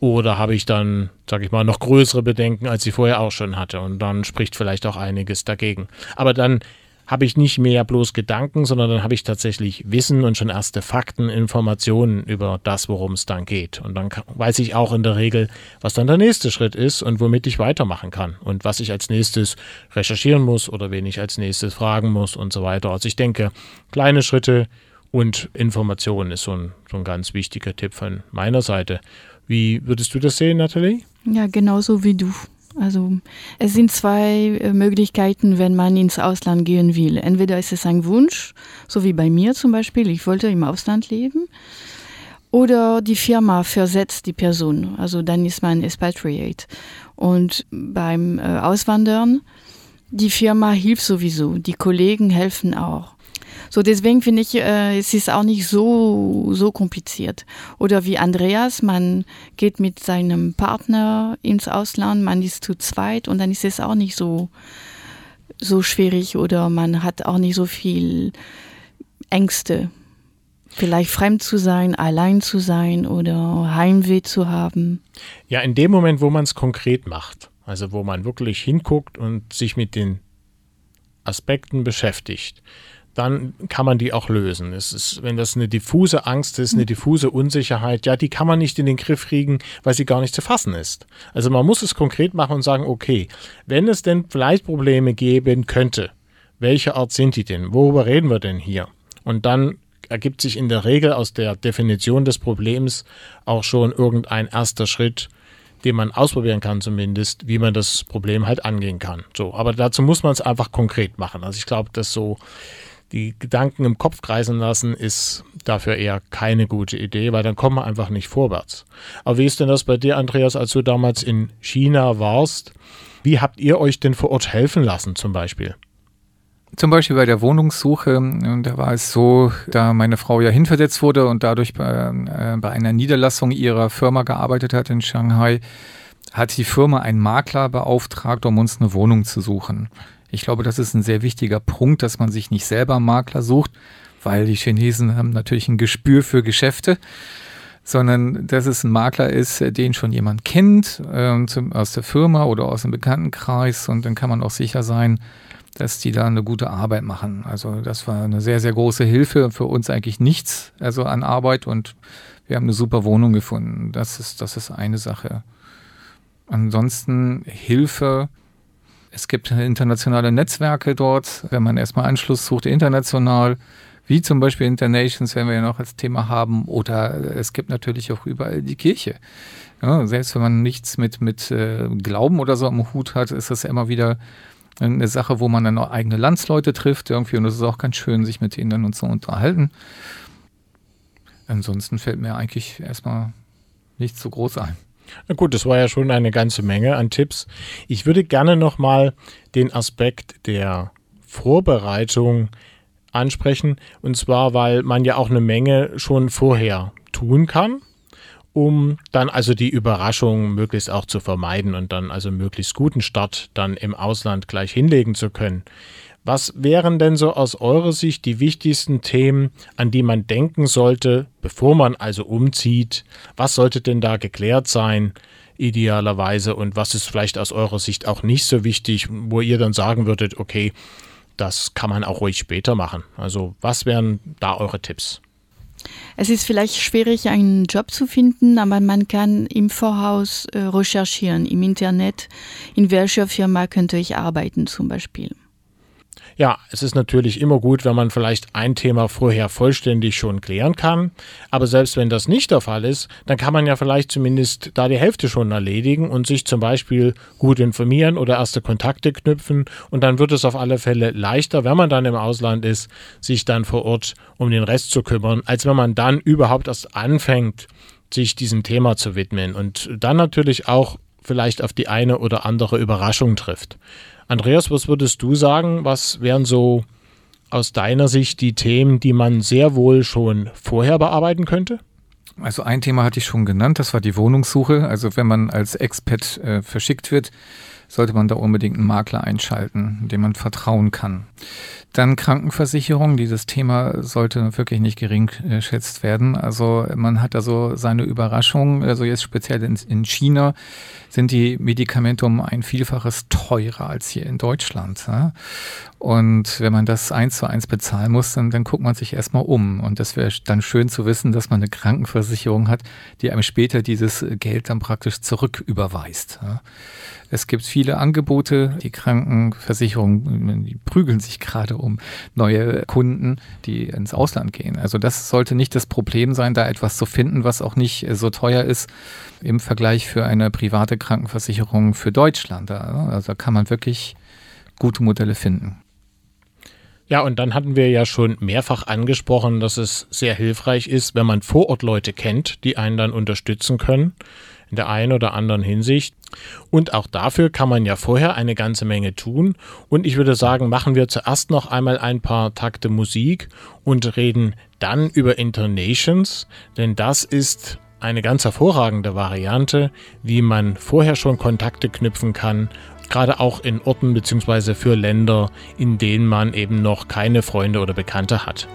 oder habe ich dann, sage ich mal, noch größere Bedenken, als ich vorher auch schon hatte. Und dann spricht vielleicht auch einiges dagegen. Aber dann habe ich nicht mehr bloß Gedanken, sondern dann habe ich tatsächlich Wissen und schon erste Fakten, Informationen über das, worum es dann geht. Und dann weiß ich auch in der Regel, was dann der nächste Schritt ist und womit ich weitermachen kann und was ich als nächstes recherchieren muss oder wen ich als nächstes fragen muss und so weiter. Also ich denke, kleine Schritte und Informationen ist so ein, so ein ganz wichtiger Tipp von meiner Seite. Wie würdest du das sehen, Nathalie? Ja, genauso wie du. Also es sind zwei äh, Möglichkeiten, wenn man ins Ausland gehen will. Entweder ist es ein Wunsch, so wie bei mir zum Beispiel, ich wollte im Ausland leben, oder die Firma versetzt die Person, also dann ist man Expatriate. Und beim äh, Auswandern, die Firma hilft sowieso, die Kollegen helfen auch. So deswegen finde ich, äh, es ist auch nicht so, so kompliziert. Oder wie Andreas, man geht mit seinem Partner ins Ausland, man ist zu zweit und dann ist es auch nicht so, so schwierig oder man hat auch nicht so viel Ängste. Vielleicht fremd zu sein, allein zu sein oder Heimweh zu haben. Ja, in dem Moment, wo man es konkret macht, also wo man wirklich hinguckt und sich mit den Aspekten beschäftigt, dann kann man die auch lösen. Es ist, wenn das eine diffuse Angst ist, eine diffuse Unsicherheit, ja, die kann man nicht in den Griff kriegen, weil sie gar nicht zu fassen ist. Also man muss es konkret machen und sagen, okay, wenn es denn vielleicht Probleme geben könnte, welche Art sind die denn? Worüber reden wir denn hier? Und dann ergibt sich in der Regel aus der Definition des Problems auch schon irgendein erster Schritt, den man ausprobieren kann zumindest, wie man das Problem halt angehen kann. So, aber dazu muss man es einfach konkret machen. Also ich glaube, dass so die Gedanken im Kopf kreisen lassen, ist dafür eher keine gute Idee, weil dann kommt man einfach nicht vorwärts. Aber wie ist denn das bei dir, Andreas, als du damals in China warst? Wie habt ihr euch denn vor Ort helfen lassen zum Beispiel? Zum Beispiel bei der Wohnungssuche, da war es so, da meine Frau ja hinversetzt wurde und dadurch bei, äh, bei einer Niederlassung ihrer Firma gearbeitet hat in Shanghai, hat die Firma einen Makler beauftragt, um uns eine Wohnung zu suchen. Ich glaube, das ist ein sehr wichtiger Punkt, dass man sich nicht selber Makler sucht, weil die Chinesen haben natürlich ein Gespür für Geschäfte, sondern dass es ein Makler ist, den schon jemand kennt äh, zum, aus der Firma oder aus dem Bekanntenkreis und dann kann man auch sicher sein, dass die da eine gute Arbeit machen. Also das war eine sehr, sehr große Hilfe. Für uns eigentlich nichts also an Arbeit und wir haben eine super Wohnung gefunden. Das ist, das ist eine Sache. Ansonsten Hilfe es gibt internationale Netzwerke dort, wenn man erstmal Anschluss sucht, international, wie zum Beispiel Internations, wenn wir ja noch als Thema haben, oder es gibt natürlich auch überall die Kirche. Ja, selbst wenn man nichts mit, mit äh, Glauben oder so am Hut hat, ist das immer wieder eine Sache, wo man dann auch eigene Landsleute trifft irgendwie und es ist auch ganz schön, sich mit ihnen und so unterhalten. Ansonsten fällt mir eigentlich erstmal nichts so groß ein. Na gut, das war ja schon eine ganze Menge an Tipps. Ich würde gerne nochmal den Aspekt der Vorbereitung ansprechen. Und zwar, weil man ja auch eine Menge schon vorher tun kann, um dann also die Überraschung möglichst auch zu vermeiden und dann also möglichst guten Start dann im Ausland gleich hinlegen zu können. Was wären denn so aus eurer Sicht die wichtigsten Themen, an die man denken sollte, bevor man also umzieht? Was sollte denn da geklärt sein, idealerweise? Und was ist vielleicht aus eurer Sicht auch nicht so wichtig, wo ihr dann sagen würdet, okay, das kann man auch ruhig später machen? Also, was wären da eure Tipps? Es ist vielleicht schwierig, einen Job zu finden, aber man kann im Voraus äh, recherchieren im Internet, in welcher Firma könnte ich arbeiten zum Beispiel. Ja, es ist natürlich immer gut, wenn man vielleicht ein Thema vorher vollständig schon klären kann. Aber selbst wenn das nicht der Fall ist, dann kann man ja vielleicht zumindest da die Hälfte schon erledigen und sich zum Beispiel gut informieren oder erste Kontakte knüpfen. Und dann wird es auf alle Fälle leichter, wenn man dann im Ausland ist, sich dann vor Ort um den Rest zu kümmern, als wenn man dann überhaupt erst anfängt, sich diesem Thema zu widmen und dann natürlich auch vielleicht auf die eine oder andere Überraschung trifft. Andreas, was würdest du sagen? Was wären so aus deiner Sicht die Themen, die man sehr wohl schon vorher bearbeiten könnte? Also ein Thema hatte ich schon genannt, das war die Wohnungssuche. Also wenn man als Expat äh, verschickt wird, sollte man da unbedingt einen Makler einschalten, dem man vertrauen kann. Dann Krankenversicherung, dieses Thema sollte wirklich nicht gering geschätzt werden. Also man hat also seine Überraschung, also jetzt speziell in, in China sind die Medikamente um ein Vielfaches teurer als hier in Deutschland. Und wenn man das eins zu eins bezahlen muss, dann, dann guckt man sich erstmal um. Und das wäre dann schön zu wissen, dass man eine Krankenversicherung hat, die einem später dieses Geld dann praktisch zurücküberweist. Ja? Es gibt viele Angebote. Die Krankenversicherungen die prügeln sich gerade um neue Kunden, die ins Ausland gehen. Also das sollte nicht das Problem sein, da etwas zu finden, was auch nicht so teuer ist im Vergleich für eine private Krankenversicherung für Deutschland. Also da kann man wirklich gute Modelle finden. Ja, und dann hatten wir ja schon mehrfach angesprochen, dass es sehr hilfreich ist, wenn man vor Ort Leute kennt, die einen dann unterstützen können in der einen oder anderen Hinsicht. Und auch dafür kann man ja vorher eine ganze Menge tun. Und ich würde sagen, machen wir zuerst noch einmal ein paar Takte Musik und reden dann über Intonations, denn das ist eine ganz hervorragende Variante, wie man vorher schon Kontakte knüpfen kann, gerade auch in Orten bzw. für Länder, in denen man eben noch keine Freunde oder Bekannte hat.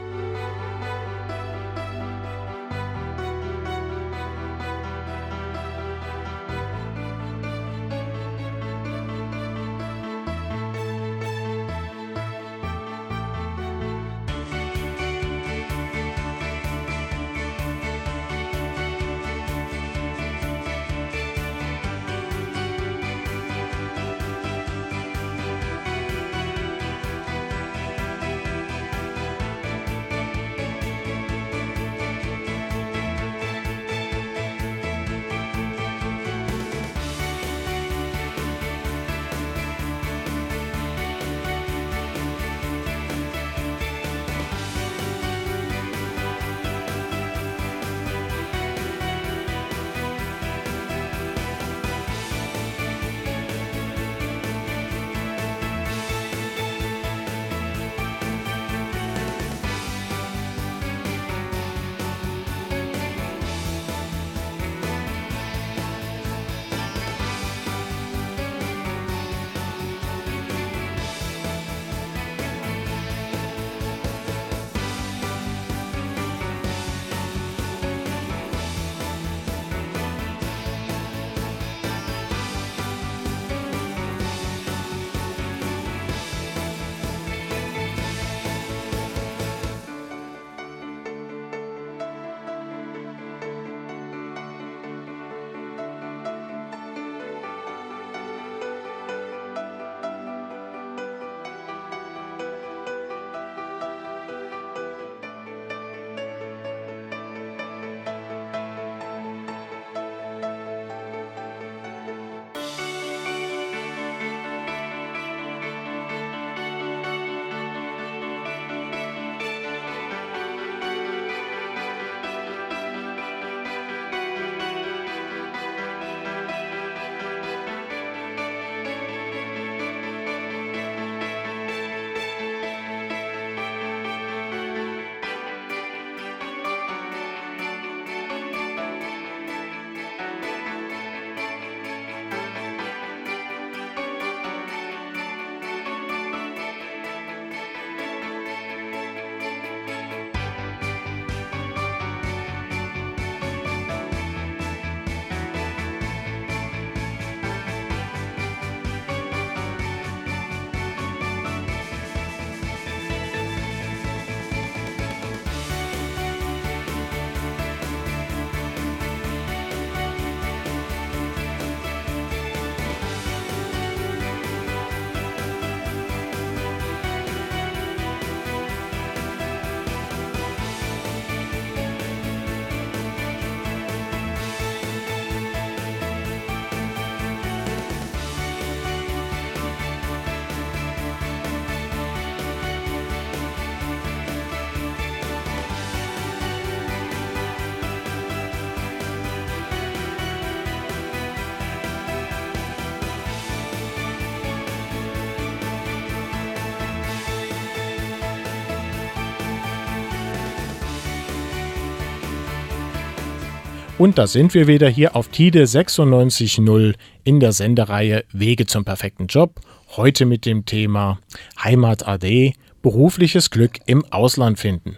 Und da sind wir wieder hier auf TIDE 96.0 in der Sendereihe Wege zum perfekten Job. Heute mit dem Thema Heimat AD, berufliches Glück im Ausland finden.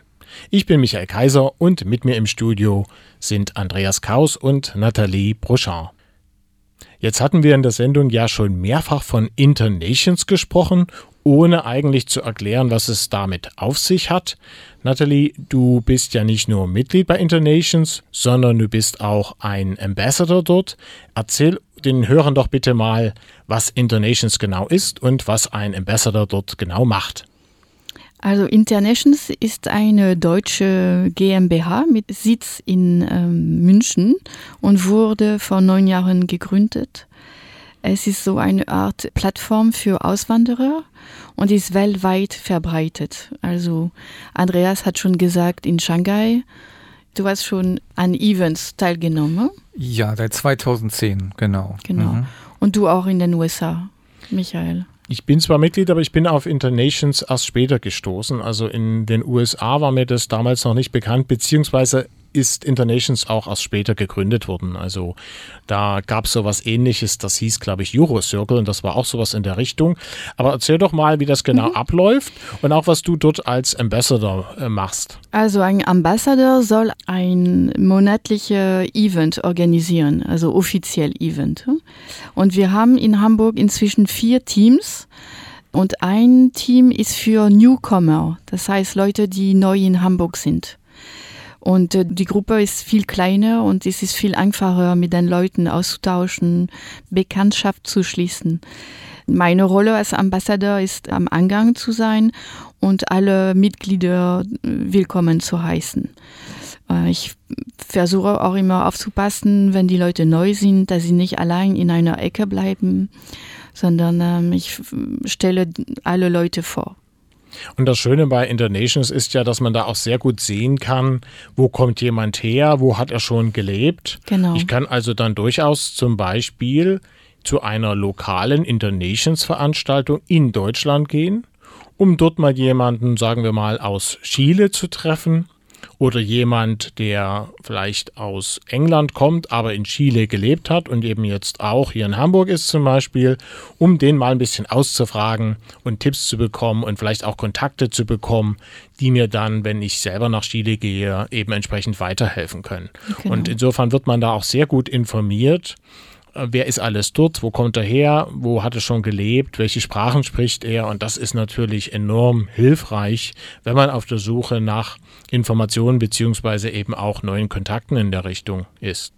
Ich bin Michael Kaiser und mit mir im Studio sind Andreas Kaus und Nathalie Brochard. Jetzt hatten wir in der Sendung ja schon mehrfach von Internations gesprochen ohne eigentlich zu erklären, was es damit auf sich hat. Natalie, du bist ja nicht nur Mitglied bei Internations, sondern du bist auch ein Ambassador dort. Erzähl den Hörern doch bitte mal, was Internations genau ist und was ein Ambassador dort genau macht. Also Internations ist eine deutsche GmbH mit Sitz in ähm, München und wurde vor neun Jahren gegründet. Es ist so eine Art Plattform für Auswanderer und ist weltweit verbreitet. Also Andreas hat schon gesagt, in Shanghai, du hast schon an Events teilgenommen. Ja, seit 2010, genau. Genau. Mhm. Und du auch in den USA, Michael. Ich bin zwar Mitglied, aber ich bin auf Internations erst später gestoßen. Also in den USA war mir das damals noch nicht bekannt, beziehungsweise ist Internations auch erst später gegründet worden. Also da gab es sowas ähnliches, das hieß, glaube ich, Eurocircle und das war auch sowas in der Richtung. Aber erzähl doch mal, wie das genau mhm. abläuft und auch, was du dort als Ambassador äh, machst. Also ein Ambassador soll ein monatliches Event organisieren, also offiziell Event. Und wir haben in Hamburg inzwischen vier Teams. Und ein Team ist für Newcomer, das heißt Leute, die neu in Hamburg sind. Und äh, die Gruppe ist viel kleiner und es ist viel einfacher, mit den Leuten auszutauschen, Bekanntschaft zu schließen. Meine Rolle als Ambassador ist am Angang zu sein und alle Mitglieder äh, willkommen zu heißen. Äh, ich versuche auch immer aufzupassen, wenn die Leute neu sind, dass sie nicht allein in einer Ecke bleiben, sondern ähm, ich stelle alle Leute vor. Und das Schöne bei Internations ist ja, dass man da auch sehr gut sehen kann, wo kommt jemand her, wo hat er schon gelebt. Genau. Ich kann also dann durchaus zum Beispiel zu einer lokalen Internations-Veranstaltung in Deutschland gehen, um dort mal jemanden, sagen wir mal, aus Chile zu treffen oder jemand, der vielleicht aus England kommt, aber in Chile gelebt hat und eben jetzt auch hier in Hamburg ist zum Beispiel, um den mal ein bisschen auszufragen und Tipps zu bekommen und vielleicht auch Kontakte zu bekommen, die mir dann, wenn ich selber nach Chile gehe, eben entsprechend weiterhelfen können. Genau. Und insofern wird man da auch sehr gut informiert wer ist alles dort, wo kommt er her, wo hat er schon gelebt, welche Sprachen spricht er und das ist natürlich enorm hilfreich, wenn man auf der Suche nach Informationen beziehungsweise eben auch neuen Kontakten in der Richtung ist.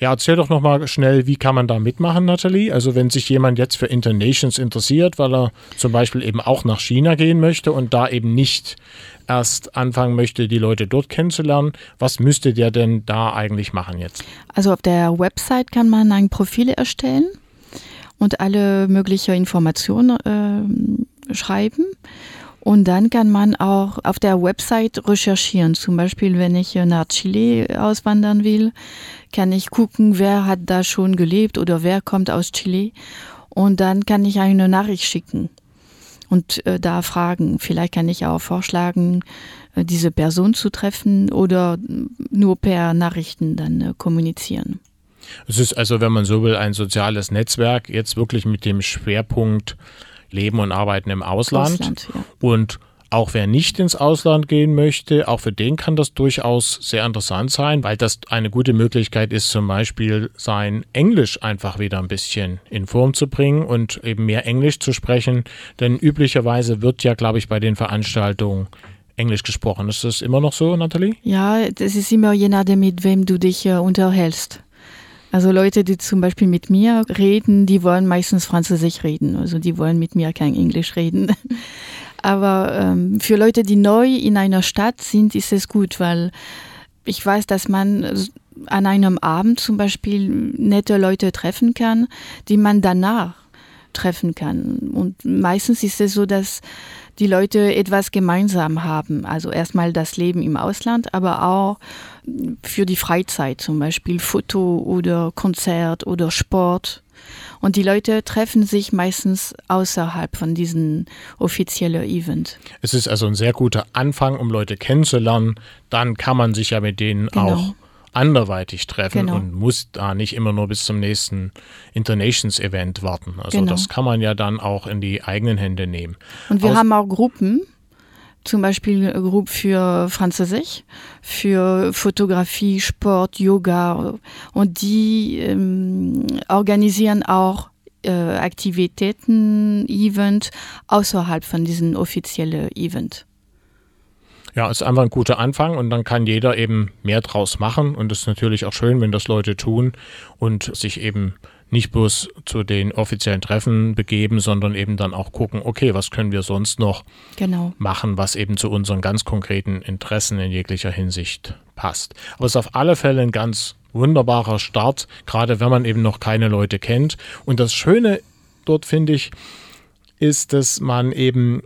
Ja, erzähl doch nochmal schnell, wie kann man da mitmachen, Nathalie? Also wenn sich jemand jetzt für Internations interessiert, weil er zum Beispiel eben auch nach China gehen möchte und da eben nicht erst anfangen möchte, die Leute dort kennenzulernen, was müsste der denn da eigentlich machen jetzt? Also auf der Website kann man ein Profil erstellen und alle möglichen Informationen äh, schreiben. Und dann kann man auch auf der Website recherchieren. Zum Beispiel, wenn ich nach Chile auswandern will, kann ich gucken, wer hat da schon gelebt oder wer kommt aus Chile. Und dann kann ich eine Nachricht schicken und äh, da fragen. Vielleicht kann ich auch vorschlagen, äh, diese Person zu treffen oder nur per Nachrichten dann äh, kommunizieren. Es ist also, wenn man so will, ein soziales Netzwerk, jetzt wirklich mit dem Schwerpunkt Leben und Arbeiten im Ausland. Ausland ja. Und auch wer nicht ins Ausland gehen möchte, auch für den kann das durchaus sehr interessant sein, weil das eine gute Möglichkeit ist, zum Beispiel sein Englisch einfach wieder ein bisschen in Form zu bringen und eben mehr Englisch zu sprechen. Denn üblicherweise wird ja, glaube ich, bei den Veranstaltungen Englisch gesprochen. Ist das immer noch so, Nathalie? Ja, das ist immer je nachdem, mit wem du dich äh, unterhältst. Also Leute, die zum Beispiel mit mir reden, die wollen meistens Französisch reden. Also die wollen mit mir kein Englisch reden. Aber ähm, für Leute, die neu in einer Stadt sind, ist es gut, weil ich weiß, dass man an einem Abend zum Beispiel nette Leute treffen kann, die man danach treffen kann. Und meistens ist es so, dass die Leute etwas gemeinsam haben. Also erstmal das Leben im Ausland, aber auch für die Freizeit, zum Beispiel Foto oder Konzert oder Sport. Und die Leute treffen sich meistens außerhalb von diesem offiziellen Event. Es ist also ein sehr guter Anfang, um Leute kennenzulernen. Dann kann man sich ja mit denen genau. auch anderweitig treffen Genau. und muss da nicht immer nur bis zum nächsten Internations-Event warten. Also Genau. das kann man ja dann auch in die eigenen Hände nehmen. Und wir Aus- haben auch Gruppen, zum Beispiel Gruppe für Französisch, für Fotografie, Sport, Yoga. Und die ähm, organisieren auch äh, Aktivitäten, Event außerhalb von diesem offiziellen Event. Ja, ist einfach ein guter Anfang und dann kann jeder eben mehr draus machen und es ist natürlich auch schön, wenn das Leute tun und sich eben nicht bloß zu den offiziellen Treffen begeben, sondern eben dann auch gucken, okay, was können wir sonst noch Genau. machen, was eben zu unseren ganz konkreten Interessen in jeglicher Hinsicht passt. Aber es ist auf alle Fälle ein ganz wunderbarer Start, gerade wenn man eben noch keine Leute kennt. Und das Schöne dort finde ich, ist, dass man eben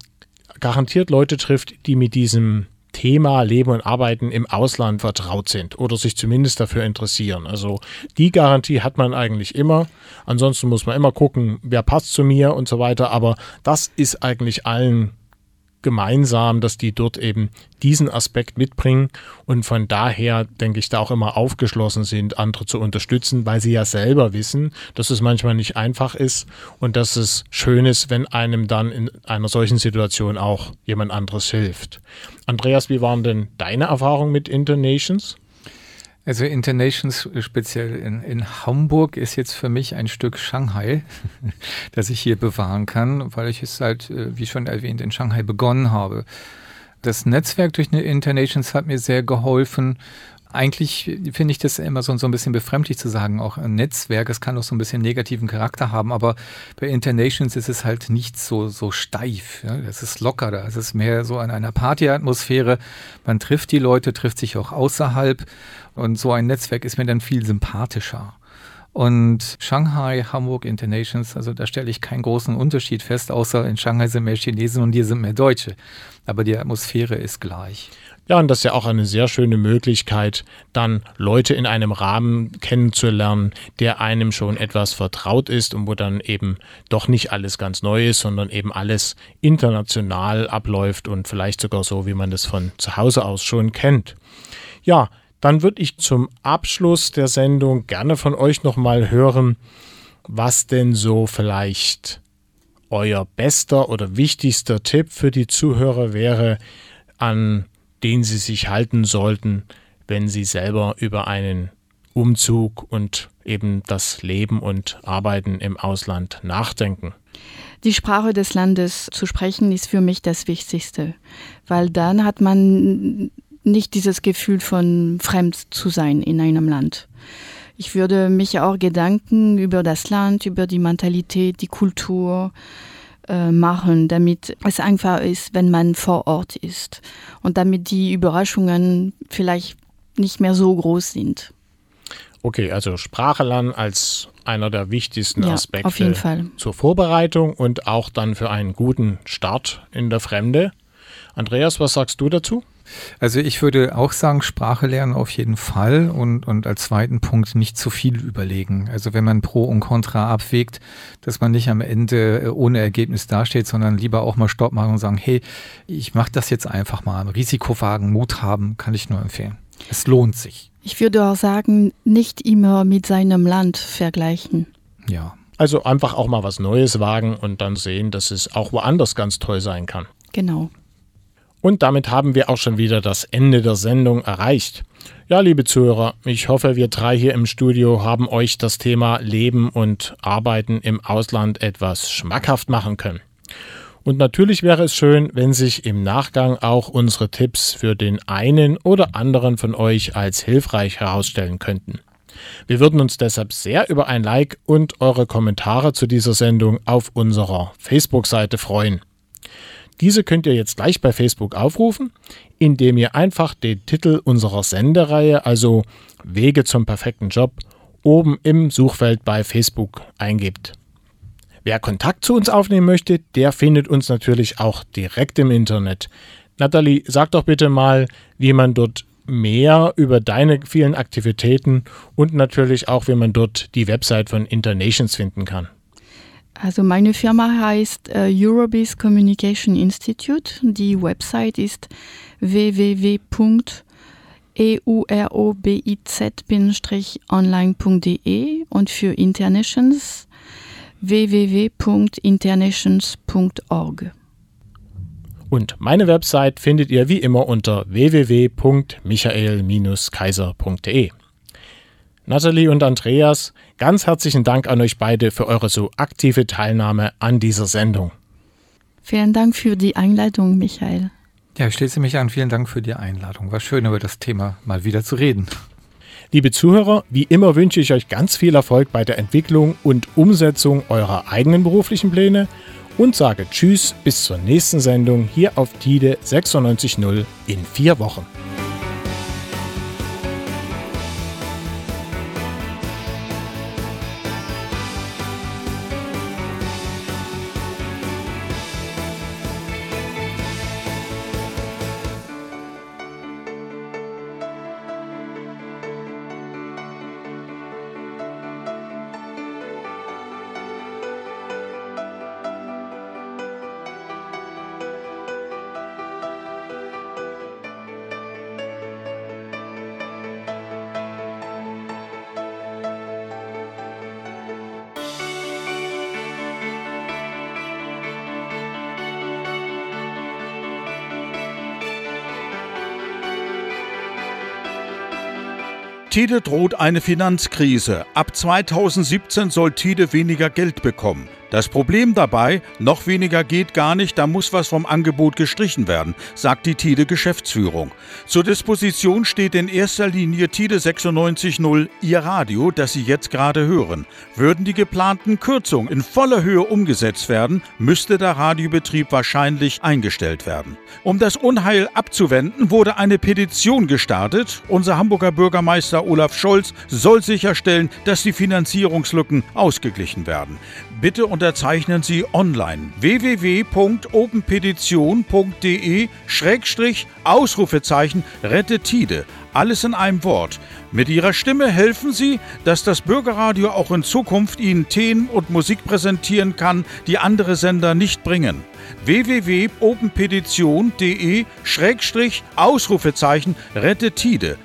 garantiert Leute trifft, die mit diesem Thema Leben und Arbeiten im Ausland vertraut sind oder sich zumindest dafür interessieren. Also die Garantie hat man eigentlich immer. Ansonsten muss man immer gucken, wer passt zu mir und so weiter. Aber das ist eigentlich allen gemeinsam, dass die dort eben diesen Aspekt mitbringen und von daher denke ich da auch immer aufgeschlossen sind, andere zu unterstützen, weil sie ja selber wissen, dass es manchmal nicht einfach ist und dass es schön ist, wenn einem dann in einer solchen Situation auch jemand anderes hilft. Andreas, wie waren denn deine Erfahrungen mit Internations? Also Internations speziell in, in Hamburg ist jetzt für mich ein Stück Shanghai, das ich hier bewahren kann, weil ich es halt, äh, wie schon erwähnt, in Shanghai begonnen habe. Das Netzwerk durch eine Internations hat mir sehr geholfen. Eigentlich finde ich das immer so, so ein bisschen befremdlich zu sagen, auch ein Netzwerk, es kann auch so ein bisschen negativen Charakter haben, aber bei Internations ist es halt nicht so, so steif. Ja? Es ist lockerer, es ist mehr so an einer Partyatmosphäre. Man trifft die Leute, trifft sich auch außerhalb und so ein Netzwerk ist mir dann viel sympathischer. Und Shanghai, Hamburg, Internations, also da stelle ich keinen großen Unterschied fest, außer in Shanghai sind mehr Chinesen und hier sind mehr Deutsche. Aber die Atmosphäre ist gleich. Ja, und das ist ja auch eine sehr schöne Möglichkeit, dann Leute in einem Rahmen kennenzulernen, der einem schon etwas vertraut ist und wo dann eben doch nicht alles ganz neu ist, sondern eben alles international abläuft und vielleicht sogar so, wie man das von zu Hause aus schon kennt. Ja, dann würde ich zum Abschluss der Sendung gerne von euch nochmal hören, was denn so vielleicht euer bester oder wichtigster Tipp für die Zuhörer wäre, an den sie sich halten sollten, wenn sie selber über einen Umzug und eben das Leben und Arbeiten im Ausland nachdenken. Die Sprache des Landes zu sprechen ist für mich das Wichtigste, weil dann hat man nicht dieses Gefühl von fremd zu sein in einem Land. Ich würde mich auch Gedanken über das Land, über die Mentalität, die Kultur äh, machen, damit es einfach ist, wenn man vor Ort ist und damit die Überraschungen vielleicht nicht mehr so groß sind. Okay, also Sprache lernen als einer der wichtigsten Ja, Aspekte auf jeden Fall. zur Vorbereitung und auch dann für einen guten Start in der Fremde. Andreas, was sagst du dazu? Also ich würde auch sagen, Sprache lernen auf jeden Fall und, und als zweiten Punkt nicht zu viel überlegen. Also wenn man Pro und Contra abwägt, dass man nicht am Ende äh, ohne Ergebnis dasteht, sondern lieber auch mal Stopp machen und sagen, hey, ich mache das jetzt einfach mal. Risiko wagen, Mut haben, kann ich nur empfehlen. Es lohnt sich. Ich würde auch sagen, nicht immer mit seinem Land vergleichen. Ja. Also einfach auch mal was Neues wagen und dann sehen, dass es auch woanders ganz toll sein kann. Genau. Und damit haben wir auch schon wieder das Ende der Sendung erreicht. Ja, liebe Zuhörer, ich hoffe, wir drei hier im Studio haben euch das Thema Leben und Arbeiten im Ausland etwas schmackhaft machen können. Und natürlich wäre es schön, wenn sich im Nachgang auch unsere Tipps für den einen oder anderen von euch als hilfreich herausstellen könnten. Wir würden uns deshalb sehr über ein Like und eure Kommentare zu dieser Sendung auf unserer Facebook-Seite freuen. Diese könnt ihr jetzt gleich bei Facebook aufrufen, indem ihr einfach den Titel unserer Sendereihe, also Wege zum perfekten Job, oben im Suchfeld bei Facebook eingebt. Wer Kontakt zu uns aufnehmen möchte, der findet uns natürlich auch direkt im Internet. Nathalie, sag doch bitte mal, wie man dort mehr über deine vielen Aktivitäten und natürlich auch, wie man dort die Website von Internations finden kann. Also meine Firma heißt äh, Eurobis Communication Institute. Die Website ist eurobiz-online.de und für Internations www.internations.org. Und meine Website findet ihr wie immer unter www.michael-kaiser.de. Nathalie und Andreas, ganz herzlichen Dank an euch beide für eure so aktive Teilnahme an dieser Sendung. Vielen Dank für die Einladung, Michael. Ja, ich schließe mich an. Vielen Dank für die Einladung. War schön, über das Thema mal wieder zu reden. Liebe Zuhörer, wie immer wünsche ich euch ganz viel Erfolg bei der Entwicklung und Umsetzung eurer eigenen beruflichen Pläne und sage Tschüss bis zur nächsten Sendung hier auf TIDE 96.0 in vier Wochen. Tide droht eine Finanzkrise. Ab 2017 soll Tide weniger Geld bekommen. Das Problem dabei, noch weniger geht gar nicht, da muss was vom Angebot gestrichen werden, sagt die Tide Geschäftsführung. Zur Disposition steht in erster Linie Tide 96.0, Ihr Radio, das Sie jetzt gerade hören. Würden die geplanten Kürzungen in voller Höhe umgesetzt werden, müsste der Radiobetrieb wahrscheinlich eingestellt werden. Um das Unheil abzuwenden, wurde eine Petition gestartet. Unser Hamburger Bürgermeister Olaf Scholz soll sicherstellen, dass die Finanzierungslücken ausgeglichen werden. Bitte unterzeichnen Sie online www.openpetition.de Ausrufezeichen Rettet Tide. Alles in einem Wort. Mit Ihrer Stimme helfen Sie, dass das Bürgerradio auch in Zukunft Ihnen Themen und Musik präsentieren kann, die andere Sender nicht bringen. www.openpetition.de Ausrufezeichen Rettet Tide.